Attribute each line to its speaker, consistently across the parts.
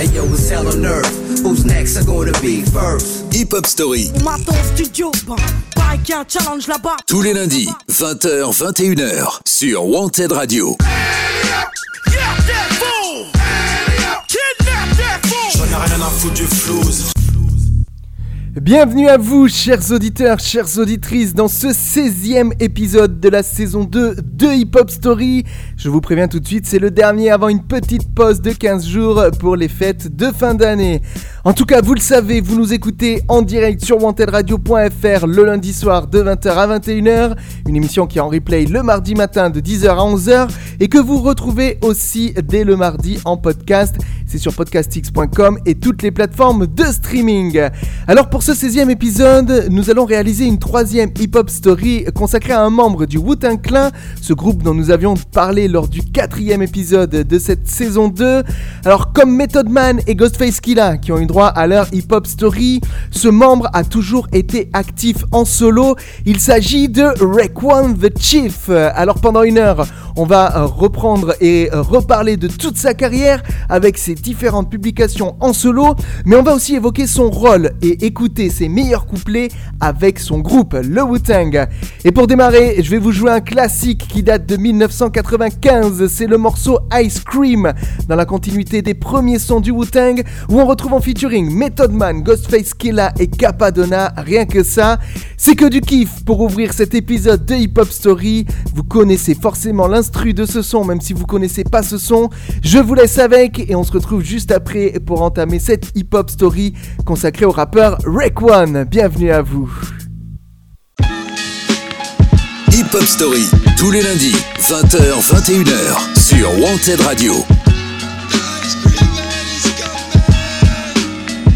Speaker 1: Hey yo, it's hell on earth. Who's next? Are gonna be first?
Speaker 2: Hip Hop Story.
Speaker 3: Maton studio, bah, y a un challenge là-bas.
Speaker 2: Tous les lundis, 20h, 21h, sur Wanted Radio.
Speaker 4: Bienvenue à vous, chers auditeurs, chères auditrices, dans ce 16e épisode de la saison 2 de Hip Hop Story. Je vous préviens tout de suite, c'est le dernier avant une petite pause de 15 jours pour les fêtes de fin d'année. En tout cas, vous le savez, vous nous écoutez en direct sur wantedradio.fr le lundi soir de 20h à 21h, une émission qui est en replay le mardi matin de 10h à 11h et que vous retrouvez aussi dès le mardi en podcast. C'est sur podcastx.com et toutes les plateformes de streaming. Alors pour ce 16e épisode, nous allons réaliser une troisième hip-hop story consacrée à un membre du Wu-Tang Clan, ce groupe dont nous avions parlé lors du quatrième épisode de cette saison 2. Alors comme Method Man et Ghostface Killah qui ont eu droit à leur hip-hop story, ce membre a toujours été actif en solo. Il s'agit de Raekwon the Chief. Alors pendant une heure, on va reprendre et reparler de toute sa carrière avec ses différentes publications en solo, mais on va aussi évoquer son rôle et écouter ses meilleurs couplets avec son groupe, le Wu-Tang. Et pour démarrer, je vais vous jouer un classique qui date de 1995, c'est le morceau Ice Cream, dans la continuité des premiers sons du Wu-Tang, où on retrouve en featuring Method Man, Ghostface Killah et Capadonna, rien que ça. C'est que du kiff pour ouvrir cet épisode de Hip Hop Story. Vous connaissez forcément l'instru de ce son, même si vous connaissez pas ce son. Je vous laisse avec et on se retrouve juste après pour entamer cette Hip Hop Story consacrée au rappeur Raekwon. Bienvenue à vous.
Speaker 2: Hip Hop Story, tous les lundis, 20h, 21h, sur Wanted Radio.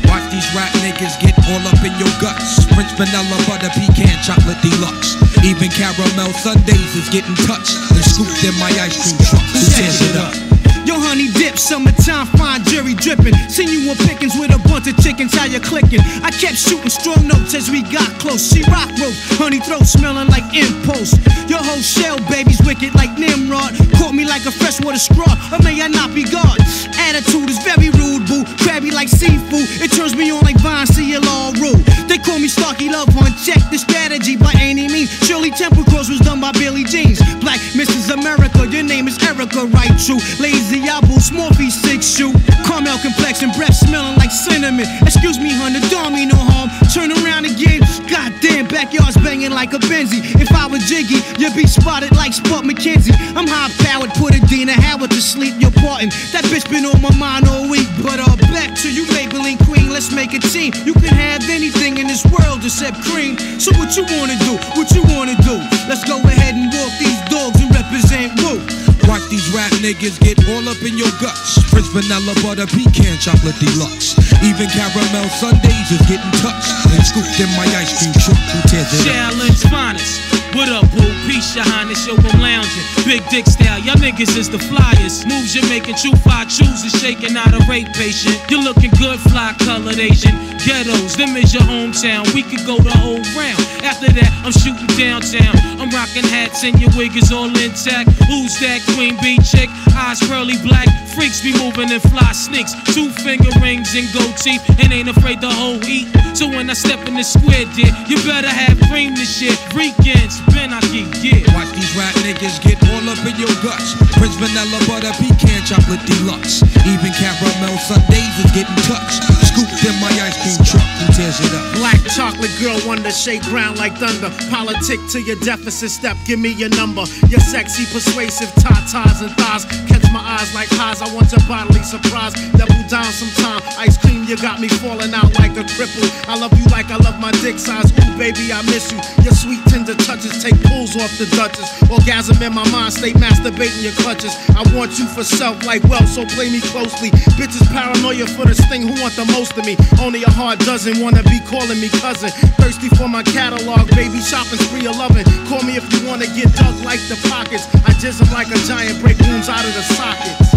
Speaker 5: Watch these rap niggas get all up in your guts. French vanilla butter pecan chocolate deluxe. Even caramel sundaes is getting touched and scooped in my ice cream truck. Who it up?
Speaker 6: Yo, honey dip, summertime, fine jury dripping. Seen you on pickings with a bunch of chickens, how you clicking? I kept shooting strong notes as we got close. She rock rope, honey throat smelling like impulse. Your whole shell, baby's wicked like Nimrod. Caught me like a freshwater straw, or may I not be God? Attitude is very rude, boo. Crabby like seafood, it turns me on like Vine, see you all rule. They call me Starky Love One. check the strategy by any means. Shirley Temple Cross was done by Billy Jeans. Black Mrs. America, your name is Erica, right? True. Lazy Apple, Smorphy, six shoe. Caramel complexion, breath smelling like cinnamon. Excuse me, hun, the don't mean no harm. Turn around again. Goddamn, backyard's banging like a Benzie. If I were Jiggy, you'd be spotted like Spot McKenzie. I'm high powered, put a Dina Howard to sleep. You're parting. That bitch been on my mind all week. But uh, back to you, Maybelline Queen. Let's make a team. You can have anything in this world except cream. So what you wanna do? What you wanna do? Let's go ahead and walk these dogs and represent Woo.
Speaker 5: Watch these rap niggas get all up in your guts. French vanilla butter pecan chocolate deluxe. Even caramel sundaes is getting touched and scooped in my ice cream truck. Who tears it?
Speaker 7: Shaolin finest. What up, boo? Peace, your highness, yo, I'm lounging. Big dick style, y'all niggas is the flyers. Moves you're making, true five chooses, shaking out a rape patient. You're looking good, fly colored Asian. Ghettos, them is your hometown. We could go the whole round. After that, I'm shooting downtown. I'm rocking hats and your wig is all intact. Who's that queen bee chick? Eyes pearly black. Freaks be moving in fly sneaks. Two finger rings and gold teeth. And ain't afraid to whole eat. So when I step in the square, dear, you better have cream this shit. Weekends, Ben Aki, yeah.
Speaker 5: Watch these rap niggas get all up in your guts. Prince vanilla butter pecan chocolate deluxe. Even caramel sundaes is getting touched. Scooped in my ice cream truck. Who tears it up?
Speaker 6: Black chocolate girl wonder shake ground like thunder. Politic to your deficit step, give me your number. Your sexy, persuasive tatas and thighs. Catch my eyes like highs, I want your bodily surprise. Double down sometime. Ice cream, you got me falling out like a cripple. I love you like I love my dick size. Ooh, baby, I miss you. Your sweet tender touches take pulls off the Duchess. Orgasm in my mind, stay masturbating your clutches. I want you for self like wealth, so play me closely. Bitches paranoia for this thing, who want the most of me? Only a hard dozen wanna be calling me cousin. Thirsty for my catalog, baby, shopping spree of loving. Call me if you wanna get dug like the pockets. I jizz 'em like a giant, break wounds out of the sockets.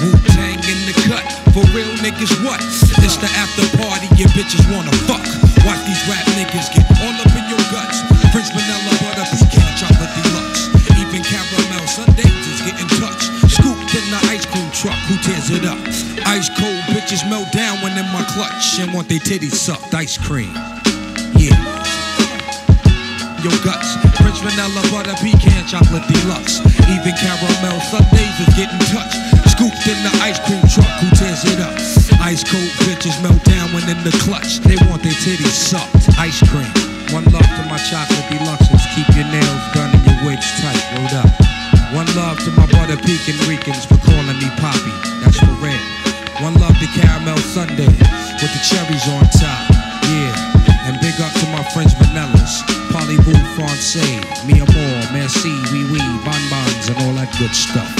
Speaker 5: Wu Tang in the cut. For real niggas, what? It's the after party, your bitches wanna fuck. Watch these rap niggas get all up in your guts. French vanilla truck, who tears it up? Ice cold bitches melt down when in my clutch and want their titties sucked. Ice cream. Yeah. Your guts, French vanilla butter pecan chocolate deluxe. Even caramel sundaes is getting touched. Scooped in the ice cream truck, who tears it up? Ice cold bitches melt down when in the clutch. They want their titties sucked. Ice cream. One love to my chocolate deluxes. Keep your nails done and your wigs tight. Rolled up. One love to my butter pecan Ricans for calling me Poppy. That's for red. One love to caramel sundae with the cherries on top. Yeah. And big up to my French vanillas. Parlez-vous français? Mi amor, merci, oui oui, bonbons and all that good stuff.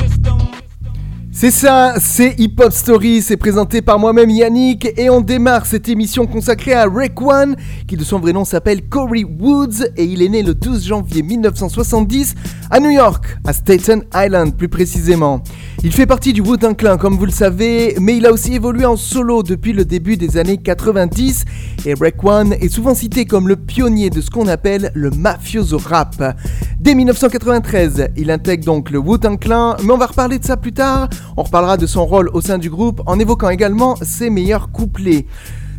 Speaker 4: C'est ça, c'est Hip Hop Story, c'est présenté par moi-même Yannick et on démarre cette émission consacrée à Rake One, qui de son vrai nom s'appelle Corey Woods et il est né le 12 janvier 1970 à New York, à Staten Island plus précisément. Il fait partie du Wu-Tang Clan comme vous le savez, mais il a aussi évolué en solo depuis le début des années 90 et Rake One est souvent cité comme le pionnier de ce qu'on appelle le mafioso rap. Dès 1993, il intègre donc le Wu-Tang Clan, mais on va reparler de ça plus tard. On reparlera de son rôle au sein du groupe en évoquant également ses meilleurs couplets.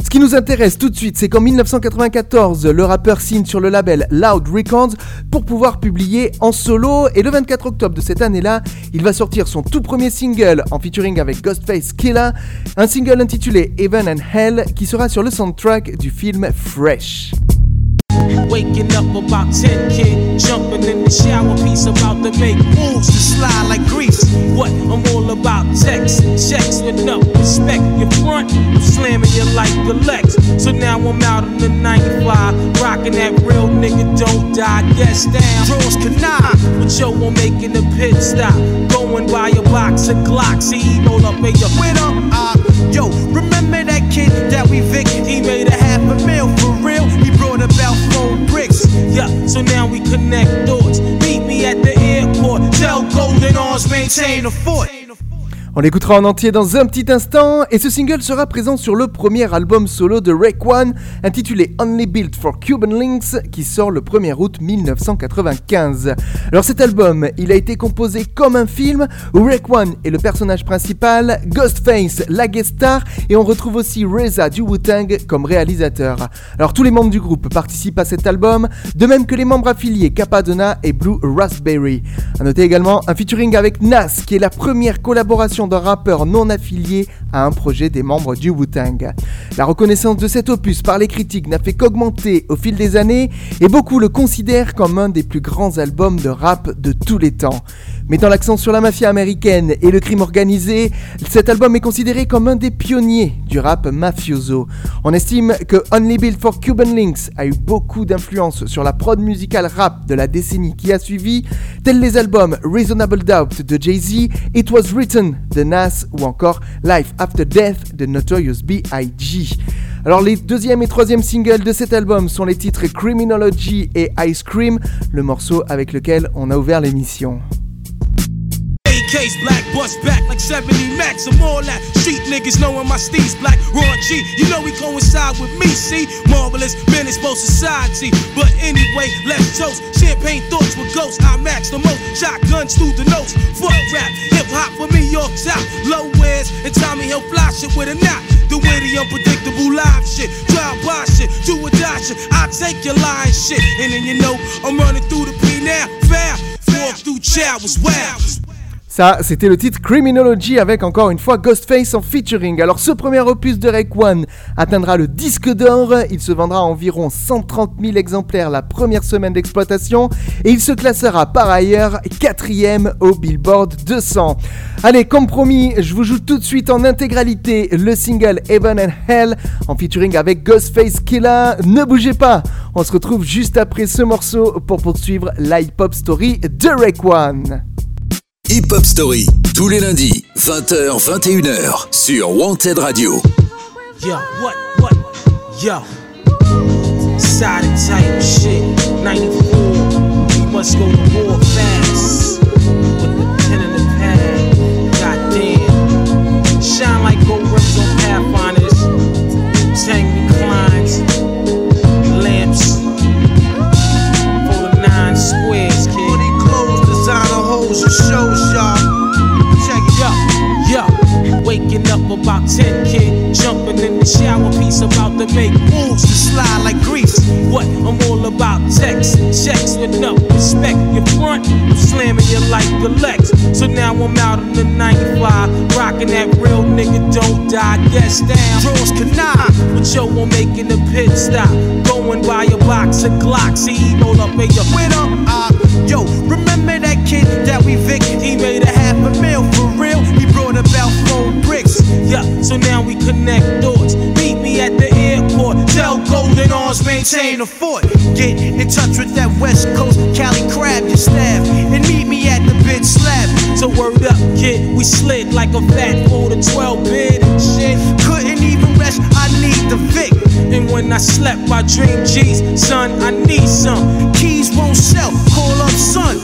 Speaker 4: Ce qui nous intéresse tout de suite, c'est qu'en 1994, le rappeur signe sur le label Loud Records pour pouvoir publier en solo. Et le 24 octobre de cette année-là, il va sortir son tout premier single en featuring avec Ghostface Killah, un single intitulé Heaven and Hell qui sera sur le soundtrack du film Fresh.
Speaker 7: Waking up about 10 kid, jumping in the shower, piece about to make moves to slide like grease. What I'm all about, checks and checks with no respect. Your front, I'm slamming you like a Lex. So now I'm out in the 95, rocking that real nigga don't die, guess down. Draws canine, but yo, I'm making a pit stop. Going by a box of Glocks, he roll up in your
Speaker 6: with him. Uh, yo, remember that kid that we Vic?
Speaker 7: He made a half a mil for real.
Speaker 6: He about four bricks.
Speaker 7: Yeah, so now we connect doors. Meet me at the airport. Tell Golden Arms maintain
Speaker 6: of fort.
Speaker 4: On l'écoutera en entier dans un petit instant et ce single sera présent sur le premier album solo de Rake One intitulé Only Built for Cuban Links qui sort le 1er août 1995. Alors cet album, il a été composé comme un film où Rake One est le personnage principal, Ghostface la guest star et on retrouve aussi Reza du Wu-Tang comme réalisateur. Alors tous les membres du groupe participent à cet album, de même que les membres affiliés Capadonna et Blue Raspberry. A noter également un featuring avec Nas qui est la première collaboration d'un rappeur non affilié à un projet des membres du Wu-Tang. La reconnaissance de cet opus par les critiques n'a fait qu'augmenter au fil des années et beaucoup le considèrent comme un des plus grands albums de rap de tous les temps. Mettant l'accent sur la mafia américaine et le crime organisé, cet album est considéré comme un des pionniers du rap mafioso. On estime que Only Built for Cuban Links a eu beaucoup d'influence sur la prod musicale rap de la décennie qui a suivi, tels les albums Reasonable Doubt de Jay-Z, It Was Written de Nas ou encore Life After Death de Notorious B.I.G. Alors les deuxième et troisième singles de cet album sont les titres Criminology et Ice Cream, le morceau avec lequel on a ouvert l'émission.
Speaker 7: AKs, black bust back like 70 max. I'm all that. Street niggas knowing my steez black. Raw G, you know he coincide with me, see? Marvelous, menace, both society. But anyway, let's toast. Champagne thoughts with ghosts. I max the most. Shotguns through the notes. Fuck rap, hip hop for me, York top. Low wears, and Tommy Hill fly shit with a knot. The way the unpredictable live shit. Drive by shit, do or die shit. I take your lying shit. And then you know, I'm running through the P now. Foul, walk through chow was wild.
Speaker 4: Ça, c'était le titre Criminology avec encore une fois Ghostface en featuring. Alors ce premier opus de Rake One atteindra le disque d'or, il se vendra à environ 130 000 exemplaires la première semaine d'exploitation et il se classera par ailleurs quatrième au Billboard 200. Allez, comme promis, je vous joue tout de suite en intégralité le single Heaven and Hell en featuring avec Ghostface Killah. Ne bougez pas, on se retrouve juste après ce morceau pour poursuivre la hip-hop story de Rake One.
Speaker 2: Hip Hop Story, tous les lundis, 20h, 21h, sur Wanted Radio.
Speaker 7: Yo, what, what, yo. Side type shit, 94. We must go to war fast. With the pen and the pad, goddamn. Shine like about 10 kid, jumping in the shower piece about to make moves to slide like grease. What? I'm all about text checks with no respect. Your front, I'm slamming you like the Lex. So now I'm out in the 95, rocking that real nigga don't die. Guess down. Draws canine, but yo, I'm making a pit stop. Going by a box of Glocks, he roll up in your
Speaker 6: With him, uh, yo, remember that kid that we Vic? He made a half a mil for real. He brought a about four bricks.
Speaker 7: Yeah, so now we connect doors. Meet me at the airport. Tell Golden Arms maintain
Speaker 6: of fort. Get in touch with that West Coast Cali crab, your staff, and meet me at the bitch slab.
Speaker 7: So word up, kid, we slid like a fat fold of 12 bid and shit.
Speaker 6: Couldn't even rest, I need the Vic.
Speaker 7: And when I slept, I dreamed G's, son, I need some.
Speaker 6: Keys won't sell, call up son.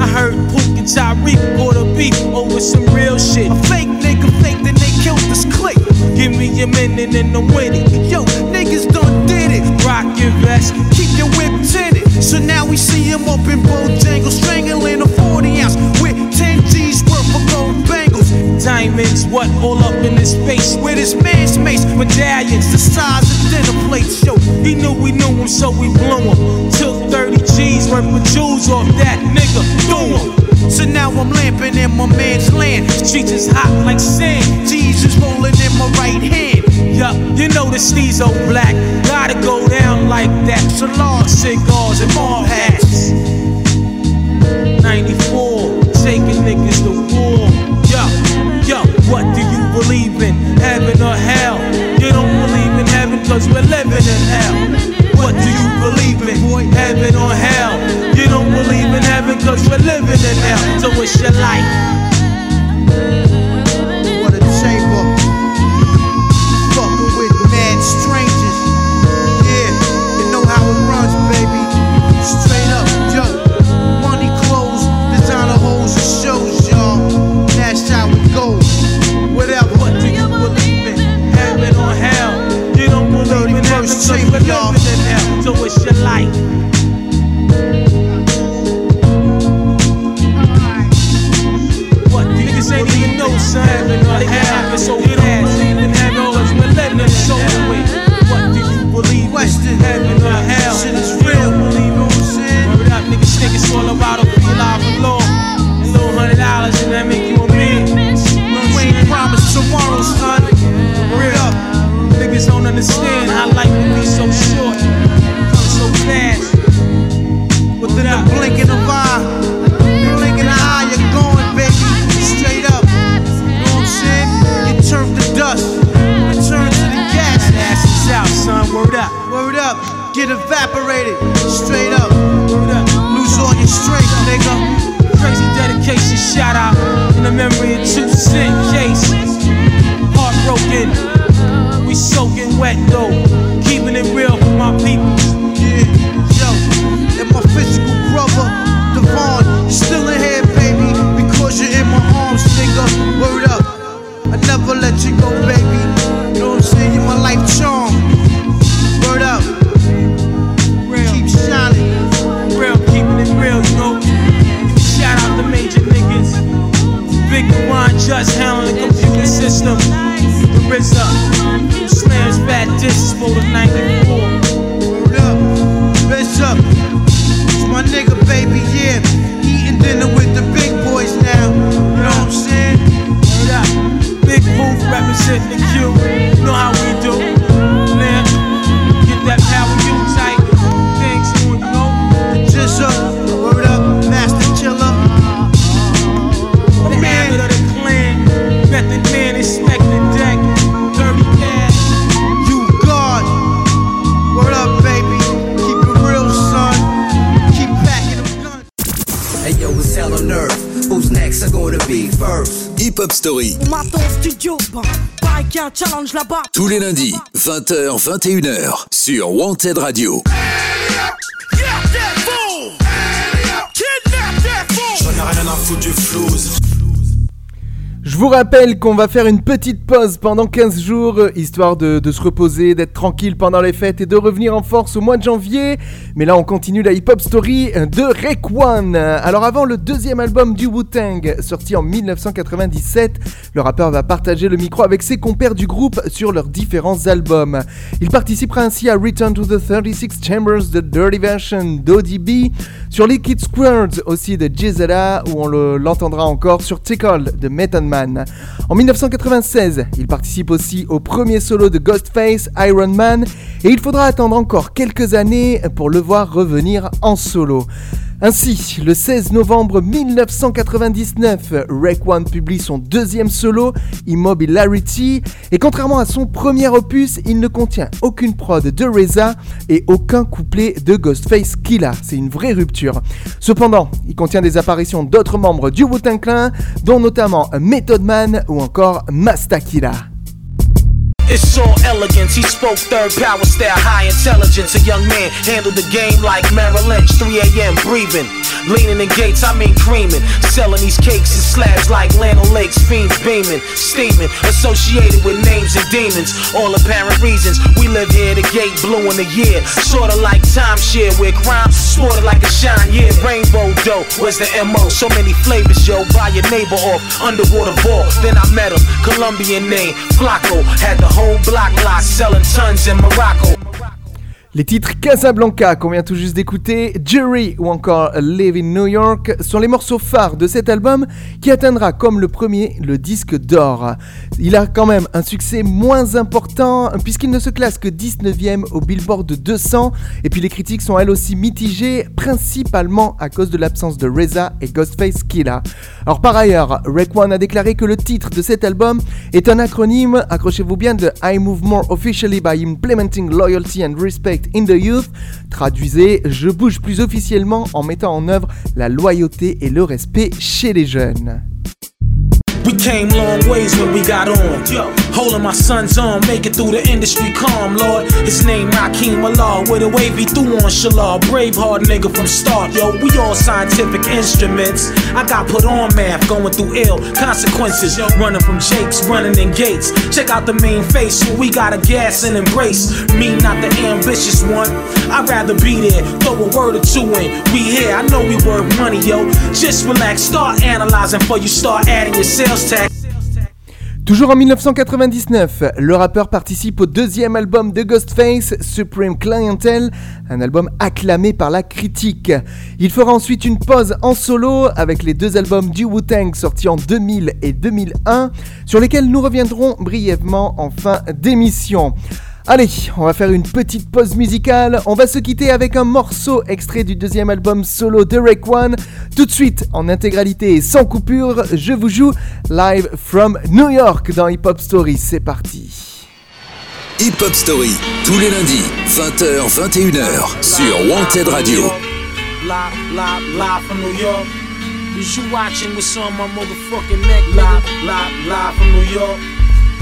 Speaker 7: I heard Pook and Tyreek a beef over some real shit.
Speaker 6: A fake this clique.
Speaker 7: Give me a minute and I'm winning.
Speaker 6: Yo, niggas done did it.
Speaker 7: Rock your vest,
Speaker 6: Keep your whip tinted. So now we see him up in Bojangles, strangling a 40 ounce with 10 G's worth of gold bangles.
Speaker 7: diamonds, what all up in his face.
Speaker 6: With his man's mace, medallions the size of dinner plates. Yo,
Speaker 7: He knew we knew him, so we blew him. Took 30 G's worth of jewels off that nigga, threw him.
Speaker 6: So now I'm lamping in my man's land.
Speaker 7: Streets is hot like sand.
Speaker 6: Is rolling in my right hand.
Speaker 7: Yeah, you know the steez old black. Gotta go down like that. Salon cigars and mall hats. 94, taking niggas to war. Yo, yo, what do you believe in? Heaven or hell? You don't believe in heaven cause we're living in hell. What do you believe in? Heaven or hell? listening. So
Speaker 6: you
Speaker 7: your life. head, you
Speaker 6: know.
Speaker 1: First.
Speaker 2: Hip Hop Story.
Speaker 8: On m'attend au studio, a un challenge là-bas.
Speaker 2: Tous les lundis, 20h, 21h, sur Wanted Radio.
Speaker 9: J'en ai rien à foutre du flouze.
Speaker 4: Je vous rappelle qu'on va faire une petite pause pendant 15 jours, euh, histoire de, de se reposer, d'être tranquille pendant les fêtes et de revenir en force au mois de janvier. Mais là, on continue la hip-hop story de Rek One. Alors avant le deuxième album du Wu-Tang, sorti en 1997, le rappeur va partager le micro avec ses compères du groupe sur leurs différents albums. Il participera ainsi à Return to the 36 Chambers, The Dirty Version d'ODB, sur Liquid Squared aussi de Gisela, où on le- l'entendra encore sur Tickle de Method Man. En 1996, il participe aussi au premier solo de Ghostface, Iron Man, et il faudra attendre encore quelques années pour le voir revenir en solo. Ainsi, le 16 novembre 1999, Rake One publie son deuxième solo, Immobilarity, et contrairement à son premier opus, il ne contient aucune prod de Reza et aucun couplet de Ghostface Killa. C'est une vraie rupture. Cependant, il contient des apparitions d'autres membres du Wu-Tang Clan, dont notamment Method Man ou encore Masta Killa.
Speaker 7: It's all elegance. He spoke third power style, high intelligence. A young man handled the game like Merrill Lynch. 3 a.m. breathing, leaning in gates. I mean creaming, selling these cakes and slabs like Lano Lakes. Fiends beaming, steaming, associated with names and demons. All apparent reasons we live here. The gate blue in the year, sorta like timeshare where crime sported like a shine. Yeah, rainbow dough. Where's the mo? So many flavors, yo. Buy your neighbor off underwater ball. Then I met him, Colombian name Flacco. Had the whole block locked, selling tons in Morocco.
Speaker 4: Les titres Casablanca qu'on vient tout juste d'écouter, Jury ou encore Live in New York sont les morceaux phares de cet album qui atteindra comme le premier le disque d'or. Il a quand même un succès moins important puisqu'il ne se classe que 19ème au Billboard 200 et puis les critiques sont elles aussi mitigées principalement à cause de l'absence de Reza et Ghostface Killa. Alors par ailleurs, Rek One a déclaré que le titre de cet album est un acronyme, accrochez-vous bien, de I move more officially by implementing loyalty and respect in the youth. Traduisez, je bouge plus officiellement en mettant en œuvre la loyauté et le respect chez les jeunes.
Speaker 7: Came long ways when we got on. Yo, holding my son's arm, make it through the industry calm, Lord. His name Raheem Allah, with a wavy through on Shallah. Braveheart nigga from start, yo. We all scientific instruments. I got put on math, going through ill consequences. Running from Jakes, running in gates. Check out the main face, so we gotta gas and embrace. Me, not the ambitious one. I'd rather be there, throw a word or two in. We here, I know we worth money, yo. Just relax, start analyzing before you start adding your sales tax.
Speaker 4: Toujours en 1999, le rappeur participe au deuxième album de Ghostface, Supreme Clientele, un album acclamé par la critique. Il fera ensuite une pause en solo avec les deux albums du Wu-Tang sortis en 2000 et 2001, sur lesquels nous reviendrons brièvement en fin d'émission. Allez, on va faire une petite pause musicale. On va se quitter avec un morceau extrait du deuxième album solo de Rake One. Tout de suite, en intégralité et sans coupure, je vous joue Live from New York dans Hip Hop Story. C'est parti.
Speaker 2: Hip Hop Story, tous les lundis, 20h, 21h, sur Wanted Radio.
Speaker 7: Live, live, live from New York. Is you watching what's on my motherfucking neck? Live, live, live from New York.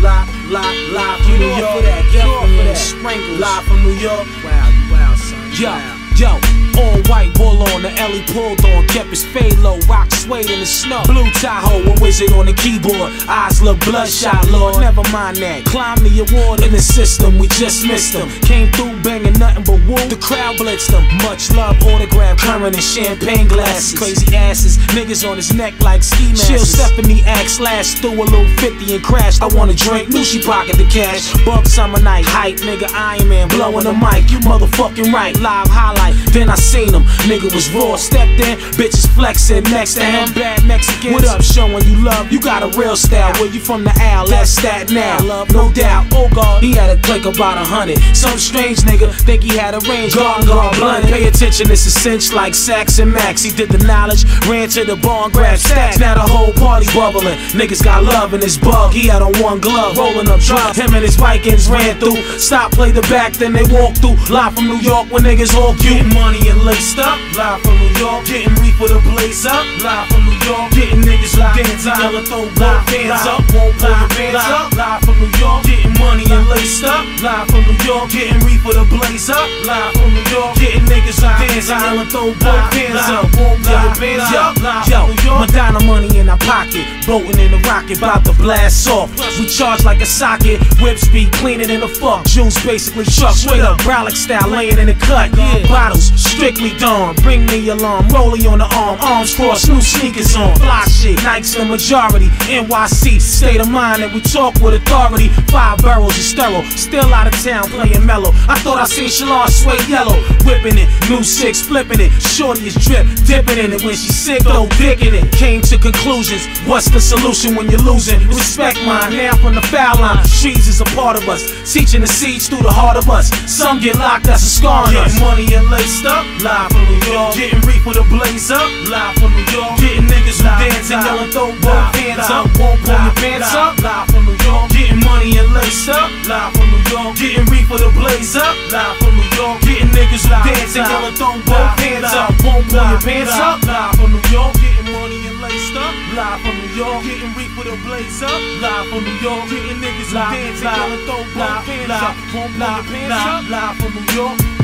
Speaker 7: Live, live, live from New York. Definitely sprinkled. Live from New York. Wow, wow, son. Yo, yo. All white bull on the Ellie pulled on, kept his fade low, rock suede in the snow. Blue Tahoe, a wizard on the keyboard. Eyes look bloodshot, Lord. Never mind that. Climb the award in the system, we just missed him. Came through banging nothing but wool. The crowd blitzed him. Much love, autograph, current and champagne glasses. Crazy asses, niggas on his neck like ski masks. Chill Stephanie act slash threw a little 50 and crashed. I want a drink, knew she pocket the cash. Bug summer night, hype, nigga, Iron Man, blowing the mic. You motherfucking right, live highlight. Then I seen him, nigga was raw. Stepped in, bitches flexing next to him. Bad Mexicans, what up, showing you love? You got a real style. Where you from the Al? That's that now. Love, no doubt. Oh God, he had a click about a hundred. Some strange nigga think he had a range. Guard, guard, blunt. Pay attention, it's a cinch like Sax and Max. He did the knowledge, ran to the bar and grabbed stacks. Now the whole party bubbling. Niggas got love in his bug. He had on one glove, rolling up drums. Him and his Vikings ran through. Stop, play the back, then they walk through. Live from New York when niggas all cute. Getting money and laced up. Live from New New York, getting me for the blaze up. Live from New York, getting niggas who dance yelling throw both hands up, won't pull your pants up. Live from New York, getting money and laced up. Live from New York, getting me for the blaze up. Live from New York, getting niggas who dance yelling throw both hands up, won't pull your up. Yo, Madonna money in our pocket, boating in the rocket, about to blast off. We charge like a socket, whip speed cleaner than a fuck. Juice basically truck, straight up brolic style, laying in the cut. Bottles strictly dawn, bring me alarm, rolling on the arm, arms crossed, new sneakers on, fly shit, Nikes the majority. NYC, state of mind, and we talk with authority. Five barrels of sterile, still out of town playing mellow. I thought I seen Shalon sway yellow, whipping it, new six flipping it. Shorty is drip, dipping in it when she sick though, digging it. Came to conclusions, what's the solution when you're losing? Respect mine, now from the foul line. Streets is a part of us, teaching the seeds through the heart of us. Some get locked, that's a scar on us. Getting money and laced up, live from New York. Getting reef with a blaze up, live from New York. Getting niggas who dance and yelling throw both hands up, won't pull your pants up, live from New York. Getting money and laced up, live from New York. Getting reef with a blaze up, live from New York. Getting niggas who dance and yelling throw both hands up, won't pull your pants up, live from New York. Getting money and laced up, live from New York. Getting reef with a blaze up, live from New York. Getting niggas who dance and yelling throw both hands up, won't pull your pants up, live from New York.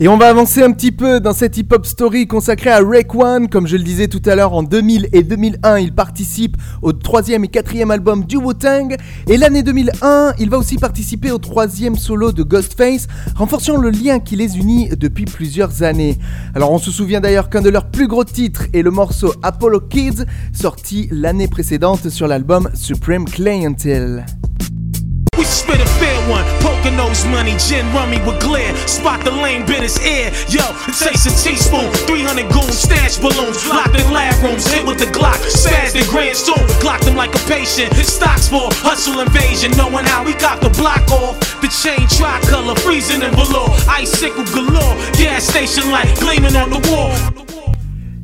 Speaker 4: Et on va avancer un petit peu dans cette hip-hop story consacrée à Rake One. Comme je le disais tout à l'heure, en 2000 et 2001, il participe au troisième et quatrième album du Wu-Tang. Et l'année 2001, il va aussi participer au troisième solo de Ghostface, renforçant le lien qui les unit depuis plusieurs années. Alors on se souvient d'ailleurs qu'un de leurs plus gros titres est le morceau Apollo Kids, sorti l'année précédente sur l'album Supreme Clientele.
Speaker 7: One, poker nose money, gin rummy with glare. Spot the lame bit his ear. Yo, it a teaspoon, 300 goons, stash balloons, locked in lab rooms, hit with the Glock, spazzed in grand store, glocked him like a patient. Stocks for hustle invasion, knowing how we got the block off. The chain tricolor, freezing in below, icicle galore, gas station light gleaming on the wall.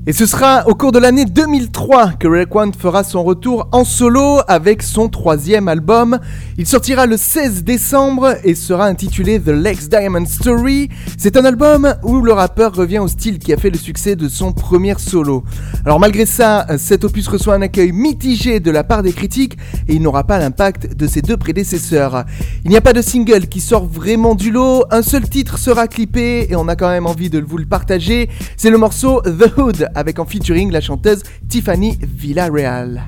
Speaker 4: Et ce sera au cours de l'année 2003 que Rake One fera son retour en solo avec son troisième album. Il sortira le 16 décembre et sera intitulé The Lex Diamond Story. C'est un album où le rappeur revient au style qui a fait le succès de son premier solo. Alors malgré ça, cet opus reçoit un accueil mitigé de la part des critiques et il n'aura pas l'impact de ses deux prédécesseurs. Il n'y a pas de single qui sort vraiment du lot, un seul titre sera clippé et on a quand même envie de vous le partager. C'est le morceau The Hood avec en featuring la chanteuse Tiffany Villarreal.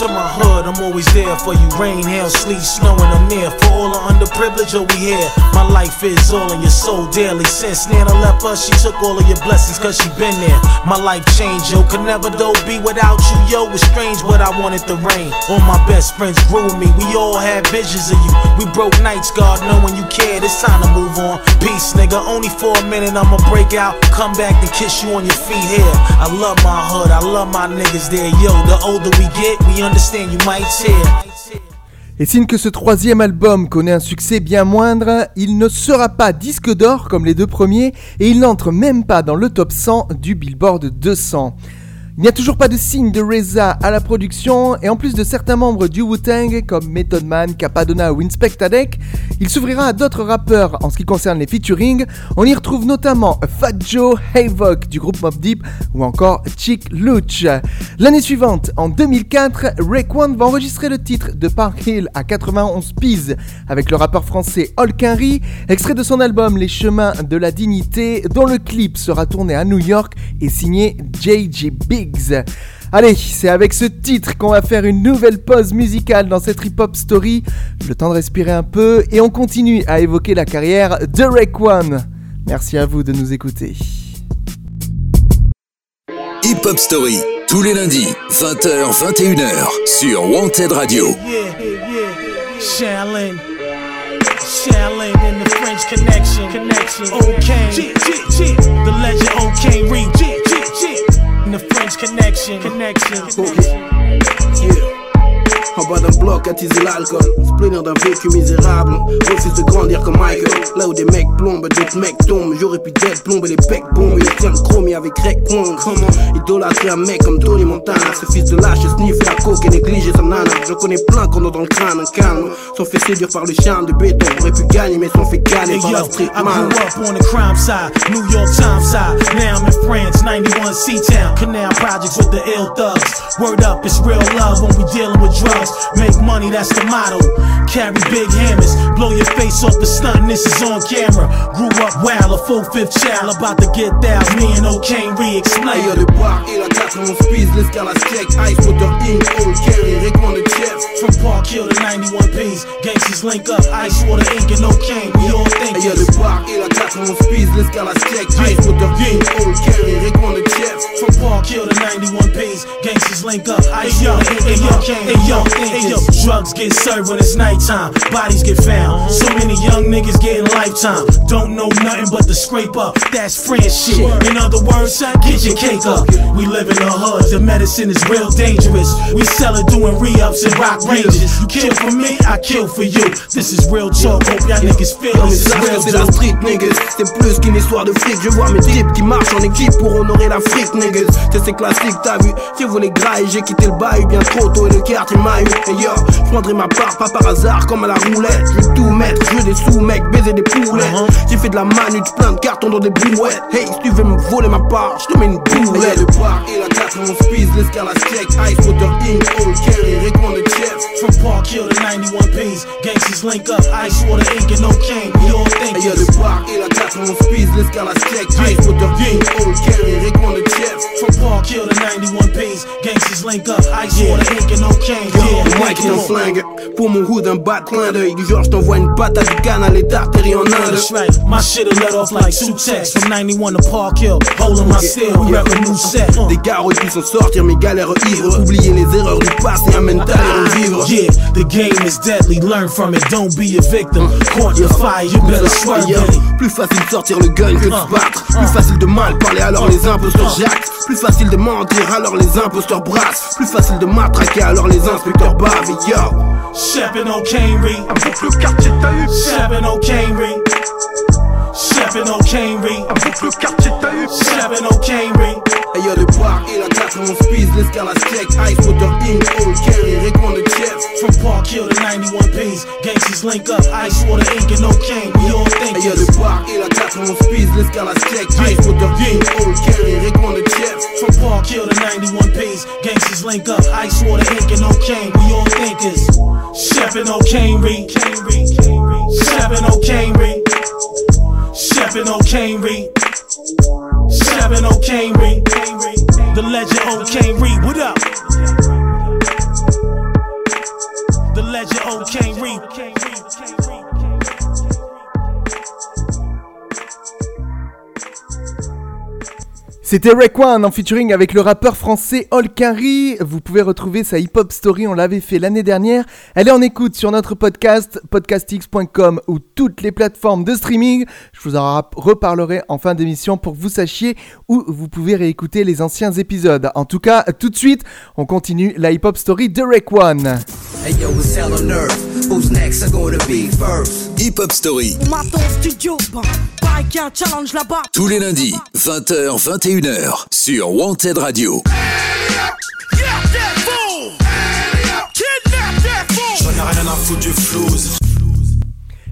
Speaker 7: To my hood, I'm always there for you. Rain, hail, sleet, snow, and I'm near. For all the underprivileged over here, my life is all in your soul daily. Since Nana left us, she took all of your blessings, cause she been there. My life changed, yo. Could never though be without you, yo. It's strange, but I wanted the rain. All my best friends grew me. We all had visions of you. We broke nights, God, knowing you cared. It's time to move on. Peace, nigga. Only for a minute, I'ma break out. Come back and kiss you on your feet here. I love my hood, I love my niggas there, yo. The older we get, we understand
Speaker 4: Et signe que ce troisième album connaît un succès bien moindre, il ne sera pas disque d'or comme les deux premiers et il n'entre même pas dans le top 100 du Billboard 200. Il n'y a toujours pas de signe de Reza à la production et en plus de certains membres du Wu-Tang comme Method Man, Capadonna ou Inspectadec, il s'ouvrira à d'autres rappeurs en ce qui concerne les featuring. On y retrouve notamment Fat Joe, Havoc du groupe Mob Deep ou encore Chick Luch. L'année suivante, en 2004, Rake One va enregistrer le titre de Park Hill à 91 Peas avec le rappeur français Henry, extrait de son album Les Chemins de la Dignité, dont le clip sera tourné à New York et signé JJ Allez, c'est avec ce titre qu'on va faire une nouvelle pause musicale dans cette hip-hop story. Le temps de respirer un peu et on continue à évoquer la carrière de Rake One. Merci à vous de nous écouter.
Speaker 2: Hip Hop Story, Tous les lundis, 20h, 21h, sur Wanted Radio.
Speaker 7: Yeah, yeah. Shaolin and the French connection. Connection. Okay. The legend OK Reed. And the French connection. Connection.
Speaker 10: En bas d'un bloc, attiser l'alcool. Se plaindre d'un vécu misérable. Refuse de grandir comme Michael. Là où des mecs plombent, d'autres mecs tombent. J'aurais pu d'être plomber les pecs bombes. Il tient le chromie avec Pong. Comment idolâtrer un mec comme Tony Montana? Ce fils de lâche sniffe la coke et néglige sa nana. Je connais plein qu'on a dans le crâne un calme. Sont fait séduire par le charme de béton. Aurait pu gagner, mais sont fait gagner
Speaker 7: Hey
Speaker 10: par
Speaker 7: yo,
Speaker 10: la street
Speaker 7: I
Speaker 10: man.
Speaker 7: grew up on the crime side, New York Times side. Now I'm in France, 91 C-Town. Canal projects with the ill thugs. Word up, it's real love when we dealing with drugs. Make money, that's the motto. Carry big hammers, blow your face off the stunt, this is on camera. Grew up wild, a full fifth child, about to get down. Me and O'Kane re-explain.
Speaker 10: Hey, y'a le bar et la 91 Speeds, l'escalade check, Ice Water Inc, Old Carry, Rickman de Chef.
Speaker 7: From Park Hill to 91 P's, gangsters link up, Ice Water Inc. and O'Kane, we all think
Speaker 10: Hey, y'a le bar et la 91 Speeds, l'escalade check, Ice Water Inc, Old Carry, Rickman de Chef.
Speaker 7: From Park Hill to 91 P's, gangsters link up. Ice yo, hey yo, hey yo, hey yo. Drugs get served when it's nighttime. Bodies get found. So many young niggas getting lifetime. Don't know nothing but the scrape up. That's French shit. In other words, son, get your cake up. We live in the hood. The medicine is real dangerous. We sell it doing re-ups and rock ranges. You kill for me, I kill for you. This is real talk. Hope y'all niggas feel this is
Speaker 10: sache que
Speaker 7: real
Speaker 10: c'est la street niggas C'est plus qu'une histoire de fric Je vois mes types qui marchent en équipe pour honorer l'Afrique niggas C'est classique t'as vu J'ai volé gras et j'ai quitté le bail bien trop tôt Et le quartier m'a eu Et yo je prendrai ma part pas par hasard comme à la roulette. Je vais tout mettre Je des sous mec baiser des poulets J'ai fait de la manute plein de cartons dans des brouettes. Hey si tu veux me voler ma part Je te mets une boulette Le bar et la 91 Speeds l'escalade check Ice Water Inc Old Carry Rickman de Chef
Speaker 7: From Park Hill to 91 P's, gangsters link up, Ice Water Inc. and O'Kane, we all think
Speaker 10: y'a le bar et la 91 Speeds, l'escalade check, Ice Water Inc, Old Carry, Rickman de Chef.
Speaker 7: From Park Hill to 91 P's, gangsters link up, Ice Water Inc. and O'Kane, yeah,
Speaker 10: Le mic est un flingue, pour mon hood un bas de clin d'œil. Du genre j't'envoie une patate du canne les d'artère en Inde.
Speaker 7: That's right, my shit'll let off like Sutex From 91 to Park Hill, holding my steel, we rep a new set uh.
Speaker 10: Des gars auraient pu s'en sortir mes galères ivres Oublier les erreurs du passé, un mental et revivre
Speaker 7: Yeah, the game is deadly, learn from it, don't be a victim. Caught your fire, you better swerve in it.
Speaker 10: Plus facile de sortir le gun que de se battre. Plus facile de mal parler alors les imposteurs jacques Plus facile de mentir alors les imposteurs brassent. Plus facile de matraquer alors les inspecteurs bavent. Yo.
Speaker 7: Sheppin' O'Kanery,
Speaker 10: Avec le quartier t'as
Speaker 7: Snapping au cane
Speaker 10: ring. Un quartier t'as eu.
Speaker 7: Snapping au cane.
Speaker 10: Hey yo, le boire et la classe, on speed, l'escalade check. Ice, motor, ink, old carry, Rickon de Kiev.
Speaker 7: From Park Hill to 91 P's, Gangsters link up, ice, water, ink, and no cane. We all think.
Speaker 10: Hey yo, le boire et la classe, on speed, l'escalade check. Ice, motor, ink, old carry, Rickon de Kiev.
Speaker 7: From Park Hill to 91 Pings. Gangsters link up, ice, water, ink, and no cane. We all thinkers. Snapping no cane ring.
Speaker 4: C'était Rayquan en featuring avec le rappeur français Olkari. Vous pouvez retrouver sa hip-hop story, on l'avait fait l'année dernière. Elle est en écoute sur notre podcast, podcastx.com ou toutes les plateformes de streaming. Je vous en reparlerai en fin d'émission pour que vous sachiez où vous pouvez réécouter les anciens épisodes. En tout cas, tout de suite, on continue la hip-hop story de Rayquan.
Speaker 1: Hey yo, it's hell on earth. Who's next? Are gonna be first?
Speaker 2: Hip Hop Story,
Speaker 8: On m'attend au studio, ben, challenge là-bas.
Speaker 2: tous les lundis, 20h, 21h, sur Wanted Radio.
Speaker 9: J'en ai rien à foutre du flouze.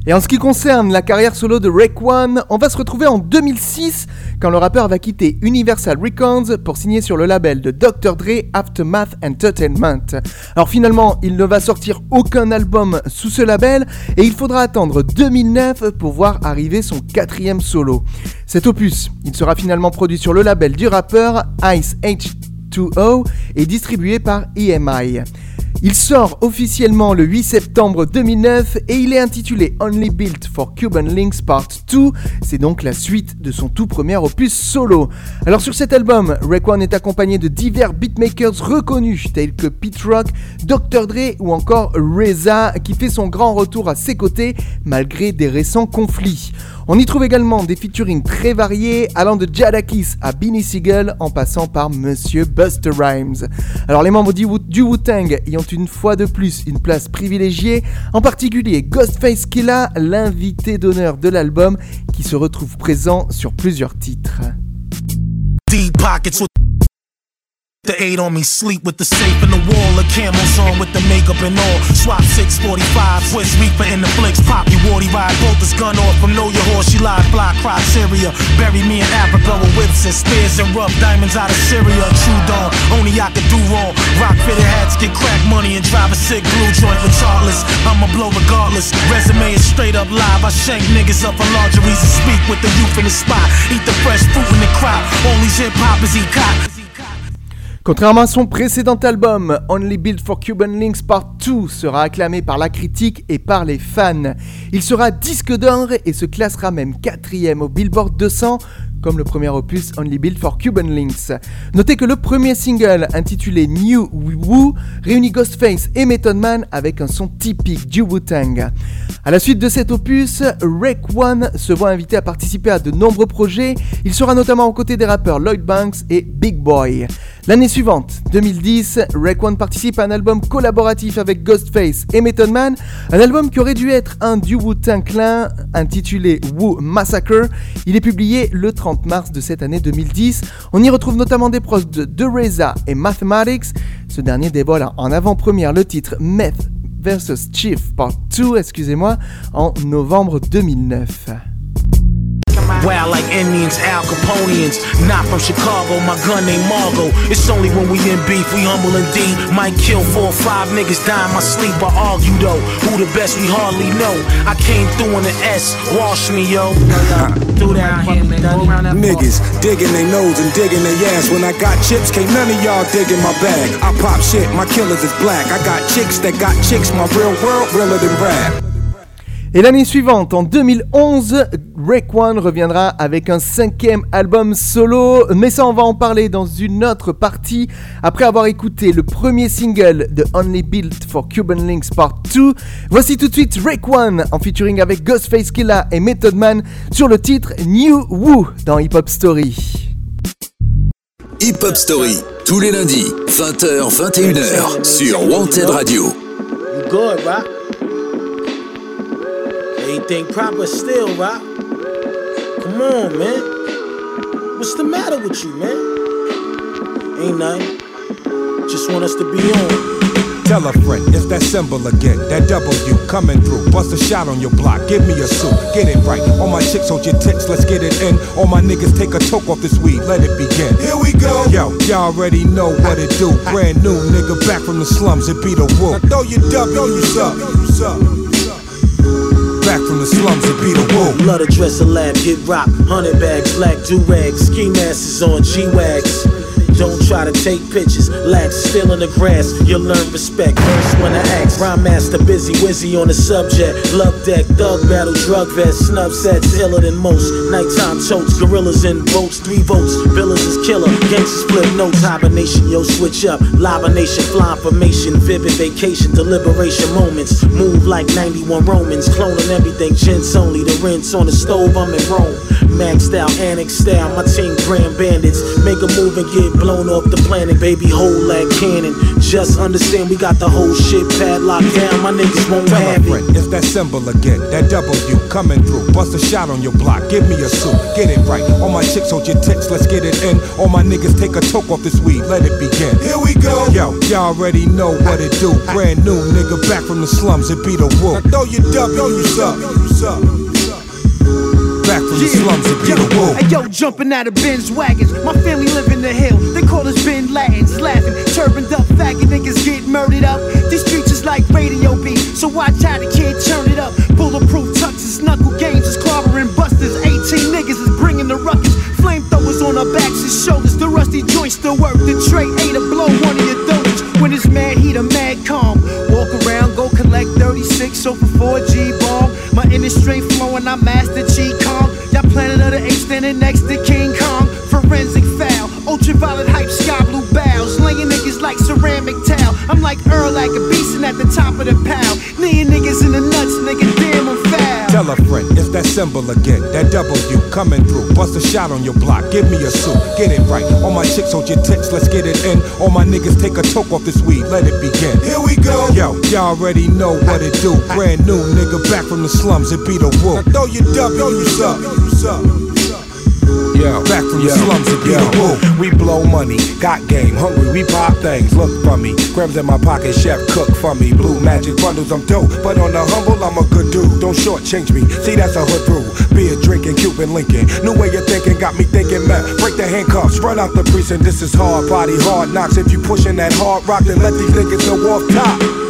Speaker 4: Et en ce qui concerne la carrière solo de Rayquan, on va se retrouver en 2006 quand le rappeur va quitter Universal Records pour signer sur le label de Dr. Dre Aftermath Entertainment. Alors finalement, il ne va sortir aucun album sous ce label et il faudra attendre 2009 pour voir arriver son quatrième solo. Cet opus, il sera finalement produit sur le label du rappeur Ice H2O et distribué par EMI. Il sort officiellement le 8 septembre 2009 et il est intitulé Only Built for Cuban Links Part 2. C'est donc la suite de son tout premier opus solo. Alors sur cet album, Rayquan est accompagné de divers beatmakers reconnus tels que Pete Rock, Dr. Dre ou encore Reza qui fait son grand retour à ses côtés malgré des récents conflits. On y trouve également des featurings très variés, allant de Jadakis à Beanie Siegel en passant par Monsieur Buster Rhymes. Alors les membres du, Wu-Tang y ont une fois de plus une place privilégiée, en particulier Ghostface Killa, l'invité d'honneur de l'album, qui se retrouve présent sur plusieurs titres.
Speaker 7: The eight on me, sleep with the safe in the wall. The camels on with the makeup and all. Swap 645, Swiss Reaper in the flicks. Pop you warty ride, both his gun off from Know Your Horse. She live fly criteria. Bury me in Africa with whips and spears and rough diamonds out of Syria. True dawn, only I could do wrong. Rock fitted hats, get crack money and drive a sick blue joint regardless. I'ma blow regardless. Resume is straight up live. I shank niggas up for largeries and speak with the youth in the spot. Eat the fresh fruit in the crop. All these hip hoppers eat cotton.
Speaker 4: Contrairement à son précédent album, Only Built for Cuban Links Part 2 sera acclamé par la critique et par les fans. Il sera disque d'or et se classera même quatrième au Billboard 200 comme le premier opus Only Built for Cuban Links. Notez que le premier single, intitulé New Woo, réunit Ghostface et Method Man avec un son typique du Wu-Tang. A la suite de cet opus, Rake One se voit invité à participer à de nombreux projets. Il sera notamment aux côtés des rappeurs Lloyd Banks et Big Boy. L'année suivante, 2010, Rake One participe à un album collaboratif avec Ghostface et Method Man, un album qui aurait dû être un du Wu-Tang Clan intitulé Wu Massacre. Il est publié le 30 mars de cette année 2010. On y retrouve notamment des pros de The Reza et Mathematics. Ce dernier dévoile en avant-première le titre Meth vs Chief Part 2, excusez-moi, en novembre 2009.
Speaker 7: Wild like Indians, Al Caponeans. Not from Chicago, my gun ain't Margo. It's only when we in beef, we humble and deep. Might kill four or five niggas, die in my sleep. I argue though, who the best we hardly know. I came through in the S, wash me yo. Do that,
Speaker 5: Niggas digging their nose and digging their ass. When I got chips, can't none of y'all digging my bag. I pop shit, my killers is black. I got chicks that got chicks, my real world realer than rap.
Speaker 4: Et l'année suivante, en 2011, One reviendra avec un cinquième album solo, mais ça on va en parler dans une autre partie, après avoir écouté le premier single de Only Built for Cuban Links Part 2. Voici tout de suite One en featuring avec Ghostface Killa et Method Man sur le titre New Woo dans Hip Hop Story.
Speaker 2: Hip Hop Story, tous les lundis, 20h, 21h, sur Wanted Radio.
Speaker 7: Anything proper still, Rock? Come on, man. What's the matter with you, man? Ain't nothing. Just want us to be on.
Speaker 5: Tell a friend, it's that symbol again. That W coming through. Bust a shot on your block. Give me a suit. Get it right. All my chicks hold your tits. Let's get it in. All my niggas take a toke off this weed. Let it begin. Here we go. Yo, y'all already know what it do. Brand new nigga back from the slums. It be the woo. Now throw your W's up back from the slums and beat a woo.
Speaker 7: Love to dress a lab, get rock, hundred bags, black do rags, ski masks on G-Wags. Don't try to take pictures. Lax still in the grass. You'll learn respect. First when I ask. Rhyme master busy, wizzy on the subject. Love deck, thug battle, drug vest, snub sets, iller than most. Nighttime totes, gorillas in boats, three votes. Villas is killer. Gangsters flip notes, hibernation, yo, switch up. Libernation, fly formation, vivid vacation, deliberation moments. Move like 91 Romans, cloning everything. Gents only, the rinse on the stove, I'm in Rome. Maxed out, annex style, my team grand bandits. Make a move and get blown blown off the planet, baby, hold that cannon. Just understand we got the whole shit padlocked down. My niggas won't
Speaker 5: Tell
Speaker 7: have
Speaker 5: friend,
Speaker 7: it.
Speaker 5: It's that symbol again, that W coming through. Bust a shot on your block, give me a suit, get it right. All my chicks hold your tits, let's get it in. All my niggas take a toke off this weed, let it begin. Here we go. Yo, y'all already know what it do. Brand new nigga back from the slums, it be the woo. Now throw your W's up back from the slums and be the wolf.
Speaker 6: Hey, yo, jumping out of Ben's wagons. My family live in the hill. They call us Ben Latins. Laughing, turbaned up, faggot niggas get murdered up. These streets is like radio beat. So watch how the kid turn it up. Bulletproof tuxes, knuckle games is clobbering busters. 18 niggas is bringing the ruckus. Flamethrowers on our backs and shoulders. The rusty joints still work. The tray ate a blow, one of your donors. When it's mad heat, a mad calm. chauffeur for a G-Ball. My inner strength flowing, I master G Kong. Y'all planet of the apes standing next to King Kong. Forensic foul, ultraviolet hype, sky blue bows. Laying niggas like ceramic towel. I'm like Earl like a beastin' at the top of the pile. Kneeing niggas in the nuts, nigga, damn, I'm.
Speaker 11: Tell a friend, it's that symbol again. That W coming through. Bust a shot on your block. Give me a suit. Get it right. All my chicks hold your tits. Let's get it in. All my niggas take a toke off this weed. Let it begin. Here we go. Yo, y'all already know what it do. Brand new nigga back from the slums. It be the woo. Now throw your W's up. Yeah, back from the slums the.
Speaker 5: We blow money, got game, hungry, we pop things. Look for me, grams in my pocket, chef cook for me. Blue magic bundles, I'm dope, but on the humble, I'm a good dude. Don't shortchange me, see that's a hood rule. Beer drinking, Cuban Lincoln. New way of thinking got me thinking, man. Break the handcuffs, run out the precinct. This is hard body, hard knocks. If you pushing that hard rock, then let these niggas know off top.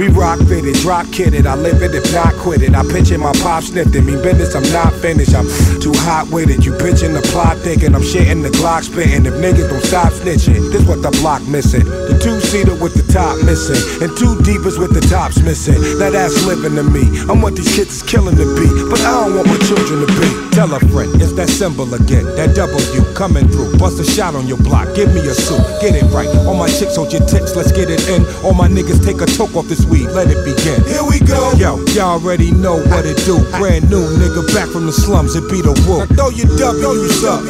Speaker 5: We rock fitted, drop kidded. I live it if not quit it. I pitch it, my pop it. Me business, I'm not finished. I'm too hot with it. You pitching the plot thinking I'm shitting the Glock spitting. If niggas don't stop snitching, this what the block missing. The two seater with the top missing, and two deepers with the tops missing. Now that's living to me. I'm what these kids is killing to be, but I don't want my children to be.
Speaker 11: Tell a friend, it's that symbol again. That W coming through. Bust a shot on your block. Give me a suit. Get it right. All my chicks hold your tits. Let's get it in. All my niggas take a toke off this weed. Let it begin.
Speaker 5: Here we go.
Speaker 11: Yo, y'all already know what it do. Brand new nigga back from the slums. It be the woo.
Speaker 5: Now throw your W's up.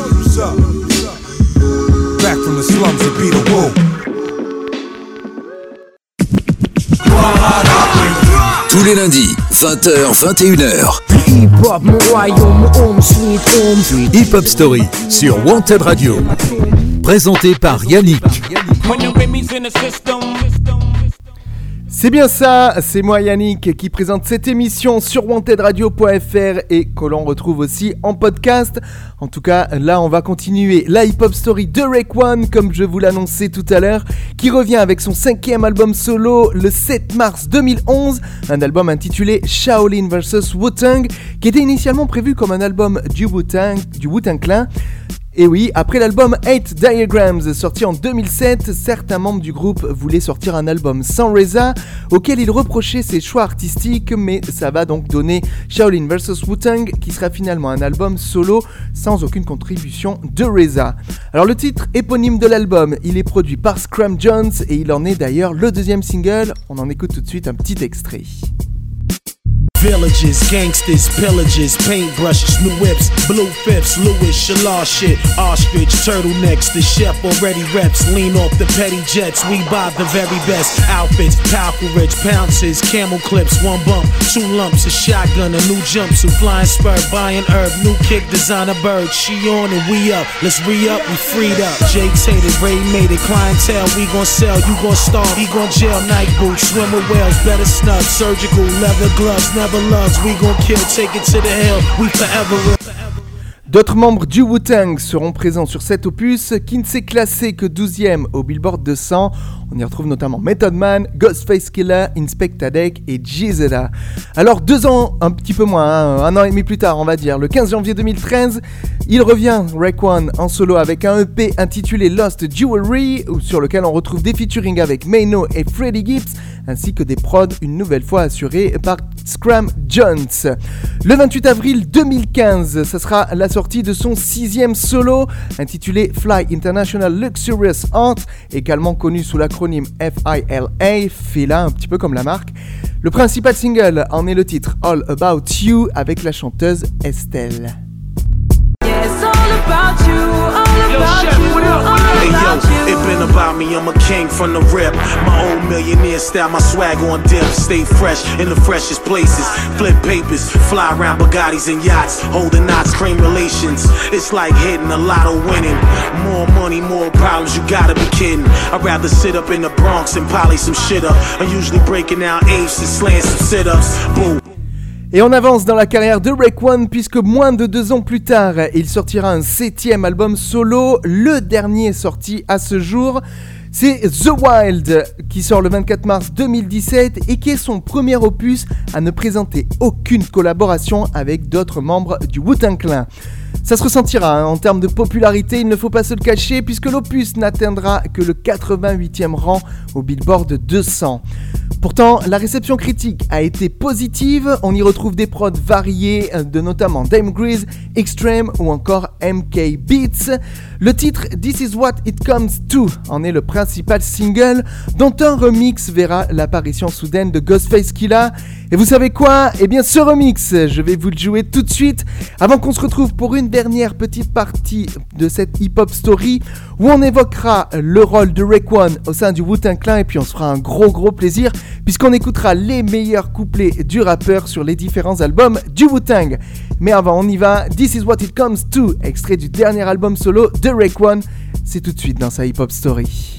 Speaker 11: Back from the slums. It be the woo.
Speaker 2: Tous les lundis, 20h, 21h.
Speaker 3: Hip-hop, mon royaume, home sweet home sweet.
Speaker 2: Hip Hop Story sur Wanted Radio. Présenté par Yannick.
Speaker 12: When the
Speaker 4: C'est bien ça, c'est moi Yannick qui présente cette émission sur wantedradio.fr et que l'on retrouve aussi en podcast. En tout cas, là on va continuer la hip-hop story de Rake One, comme je vous l'annonçais tout à l'heure, qui revient avec son cinquième album solo le 7 mars 2011, un album intitulé Shaolin vs Wu-Tang, qui était initialement prévu comme un album du Wu-Tang, du Wu-Tang Clan. Et oui, après l'album 8 Diagrams sorti en 2007, certains membres du groupe voulaient sortir un album sans Reza, auquel ils reprochaient ses choix artistiques, mais ça va donc donner Shaolin vs Wu-Tang, qui sera finalement un album solo sans aucune contribution de Reza. Alors le titre éponyme de l'album, il est produit par Scrum Jones et il en est d'ailleurs le deuxième single. On en écoute tout de suite un petit extrait.
Speaker 7: Villages, gangsters, pillages, paintbrushes, new whips, blue fifths, Louis, Shalar shit, ostrich, turtlenecks, the chef already reps, lean off the petty jets, we buy the very best outfits, powerful rich pounces, camel clips, one bump, two lumps, a shotgun, a new jumpsuit, flying spur, buying herb, new kick, designer bird, she on and we up, let's re up, we freed up, Jake Tated, Ray made it, clientele, we gon' sell, you gon' starve, he gon' jail, night boots, swimmer whales, better snug, surgical, leather gloves, never
Speaker 4: D'autres membres du Wu-Tang seront présents sur cet opus qui ne s'est classé que 12ème au Billboard 200. On y retrouve notamment Method Man, Ghostface Killer, Inspector Deck et Gizella. Alors deux ans, un petit peu moins, hein, un an et demi plus tard on va dire, le 15 janvier 2013, il revient, Raekwon, en solo avec un EP intitulé Lost Jewelry, sur lequel on retrouve des featuring avec Mayno et Freddie Gibbs, ainsi que des prods une nouvelle fois assurés par Scram Jones. Le 28 avril 2015, ce sera la sortie de son sixième solo intitulé Fly International Luxurious Art, également connu sous l'acronyme FILA, FILA un petit peu comme la marque. Le principal single en est le titre All About You avec la chanteuse Estelle.
Speaker 13: Hey yo, it been about me, I'm a king from the rip. My old millionaire style, my swag on dip. Stay fresh in the freshest places. Flip papers, fly around Bugattis and yachts. Holding knots, cream relations. It's like hitting a lotto winning. More money, more problems, you gotta be kidding. I'd rather sit up in the Bronx and poly some shit up. I'm usually breaking down apes and slaying some sit-ups. Boo.
Speaker 4: Et on avance dans la carrière de Rake One puisque moins de deux ans plus tard, il sortira un septième album solo, le dernier sorti à ce jour. C'est The Wild qui sort le 24 mars 2017 et qui est son premier opus à ne présenter aucune collaboration avec d'autres membres du Wu-Tang. Ça se ressentira hein, en termes de popularité, il ne faut pas se le cacher, puisque l'opus n'atteindra que le 88e rang au Billboard 200. Pourtant, la réception critique a été positive. On y retrouve des prods variés de notamment Dame Grease, Extreme ou encore MK Beats. Le titre This Is What It Comes To en est le principal single, dont un remix verra l'apparition soudaine de Ghostface Killa. Et vous savez quoi? Eh bien, ce remix, je vais vous le jouer tout de suite, avant qu'on se retrouve pour une dernière petite partie de cette hip-hop story, où on évoquera le rôle de One au sein du Wu-Tang Clan, et puis on se fera un gros gros plaisir puisqu'on écoutera les meilleurs couplets du rappeur sur les différents albums du Wu-Tang. Mais avant, on y va. This is what it comes to, extrait du dernier album solo de One. C'est tout de suite dans sa Hip Hop Story.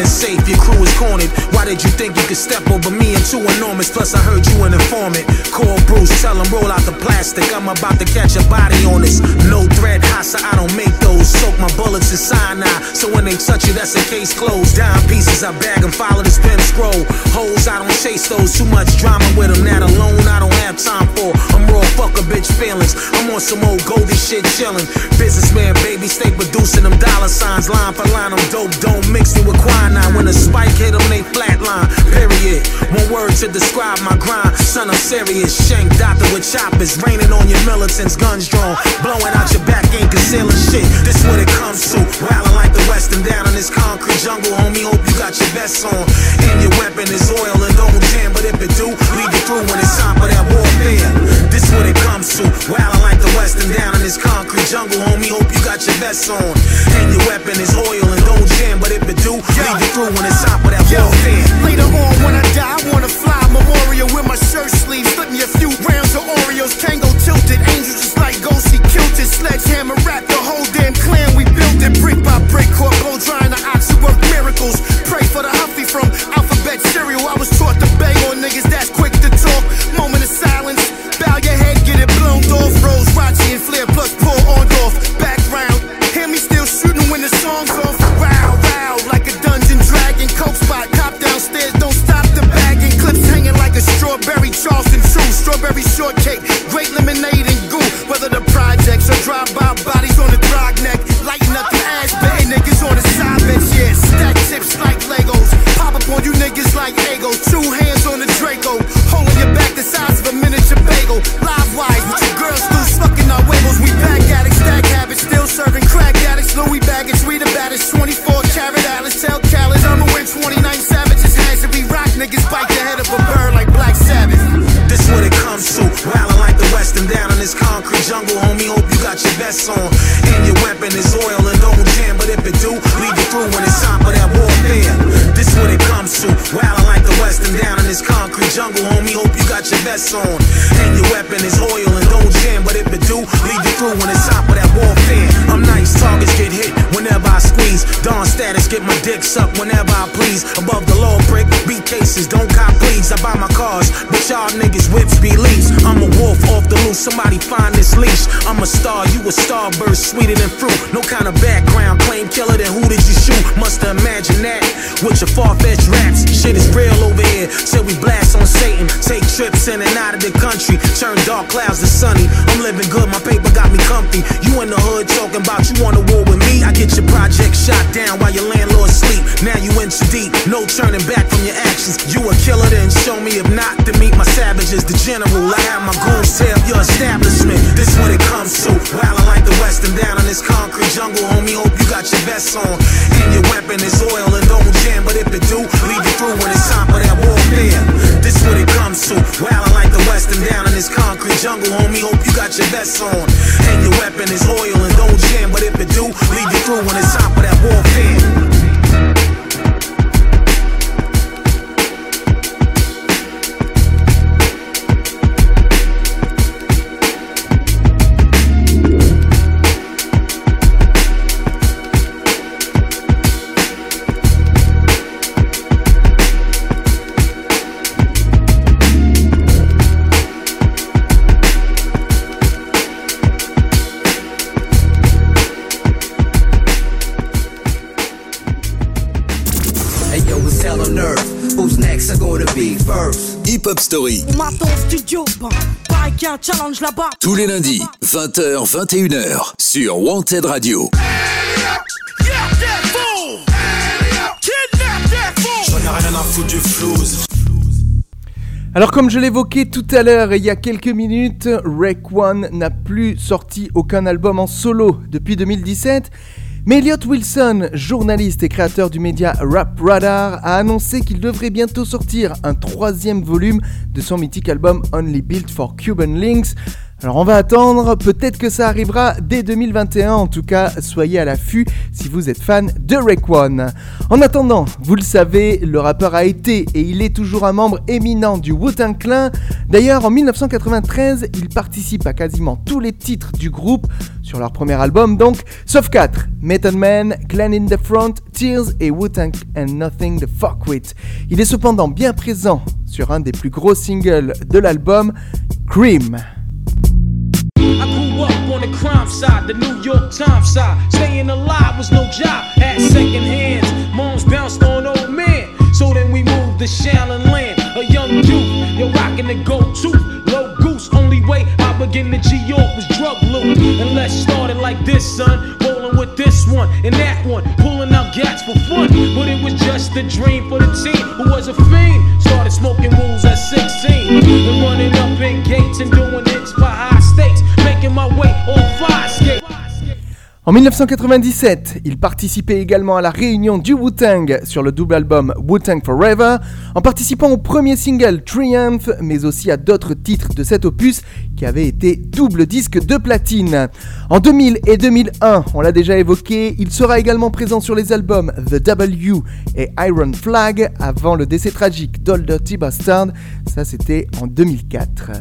Speaker 7: Safe, your crew is cornered. Why did you think you could step over me? I'm too enormous, plus I heard you an informant. Call Bruce, tell him roll out the plastic. I'm about to catch a body on this. No thread, Hassa, I don't make those. Soak my bullets in cyanide, so when they touch you, that's a case closed. Dime pieces, I bag and follow the spin scroll. Hoes, I don't chase those. Too much drama with them, that alone I don't have time for. I'm raw, fuck a bitch feelings. I'm on some old Goldie shit chillin'. Businessman, baby, stay producing them dollar signs. Line for line, I'm dope, don't to describe my grind. Son, I'm serious. Shank doctor with choppers. Raining on your militants, guns drawn. Blowing out your back, ain't concealing shit. This what it comes to. Wildin' like the Western down in this concrete jungle. Homie, hope you got your vest on. And your weapon is oil and don't jam. But if it do, lead you through when it's time for that warfare. This what it comes to. Jungle. Homie, hope you got your vest on. And your weapon is oil and don't jam. But if it do, lead you through when it's time for that warfare.
Speaker 6: Later on, when I die, I wanna fly memorial with my shirt sleeves. Me a few rounds of Oreos. Tango tilted, angels just like ghosty kilted. Sledgehammer rap, the whole damn clan. We built it brick by brick. Caught blow drying the oxy work miracles. Pray for the Huffy from alphabet cereal. I was taught to
Speaker 7: vest on. And your weapon is oil and don't jam. But if it do, lead you through when it's time for that warfare. I'm nice, targets get hit whenever I squeeze. Dawn status, get my dick sucked whenever I please. Above the law brick, beat cases, don't cop please. I buy my cars, y'all niggas whips be leaves. I'm a wolf off the loose, somebody find this leash. I'm a star, you a starburst, sweeter than fruit. No kind of background, claim killer, then who did you shoot? Musta imagine that with your far-fetched raps. Shit is real over here, till we blast on Satan. Take trips in and out of the country, turn dark clouds to sunny. I'm living good, my paper got me comfy. You in the hood talking about you want a war with me? I get your project shot down while your landlord sleep. Now you in too deep, no turning back from your actions. You a killer, then show me if not to meet my savages. The general, I have my goons tear up your establishment. This what it comes to. Wildin' like the Western down in this concrete jungle, homie. Hope you got your vest on. And your weapon is oil and don't jam. But if it do, lead you through when it's time for that warfare. This what it comes to. Wildin' like the Western down in this concrete jungle, homie. Hope you got your vest on. And your weapon is oil and don't jam. But if it do, lead you through when it's time for that warfare.
Speaker 2: Hip Hop Story.
Speaker 3: Studio, challenge là-bas.
Speaker 2: Tous les lundis, 20h, 21h, sur Wanted Radio.
Speaker 4: Alors comme je l'évoquais tout à l'heure il y a quelques minutes, Rake One n'a plus sorti aucun album en solo depuis 2017. Mais Elliot Wilson, journaliste et créateur du média Rap Radar, a annoncé qu'il devrait bientôt sortir un troisième volume de son mythique album Only Built for Cuban Links. Alors on va attendre, peut-être que ça arrivera dès 2021, en tout cas soyez à l'affût si vous êtes fan de One. En attendant, vous le savez, le rappeur a été et il est toujours un membre éminent du Wu-Tang Clan. D'ailleurs en 1993, il participe à quasiment tous les titres du groupe sur leur premier album donc, sauf 4, Method Man, Clan in the Front, Tears et Wu-Tang and Nothing to Fuck With. Il est cependant bien présent sur un des plus gros singles de l'album, Cream.
Speaker 14: The crime side, the New York Times side. Staying alive was no job, had second hands. Moms bounced on old men. So then we moved to Shallon Land, a young youth. You're rocking the tooth, low goose. Only way Begin to G York was drug loot. And let's start it like this, son. Rolling with this one and that one, pulling out gats for fun. But it was just a dream for the team who was a fiend. Started smoking rules at 16 and running up in gates and doing hits for high stakes. Making my way on fire skate.
Speaker 4: En 1997, il participait également à la réunion du Wu-Tang sur le double album Wu-Tang Forever, en participant au premier single Triumph, mais aussi à d'autres titres de cet opus qui avait été double disque de platine. En 2000 et 2001, on l'a déjà évoqué, il sera également présent sur les albums The W et Iron Flag avant le décès tragique d'Old Dirty Bastard, ça c'était en 2004.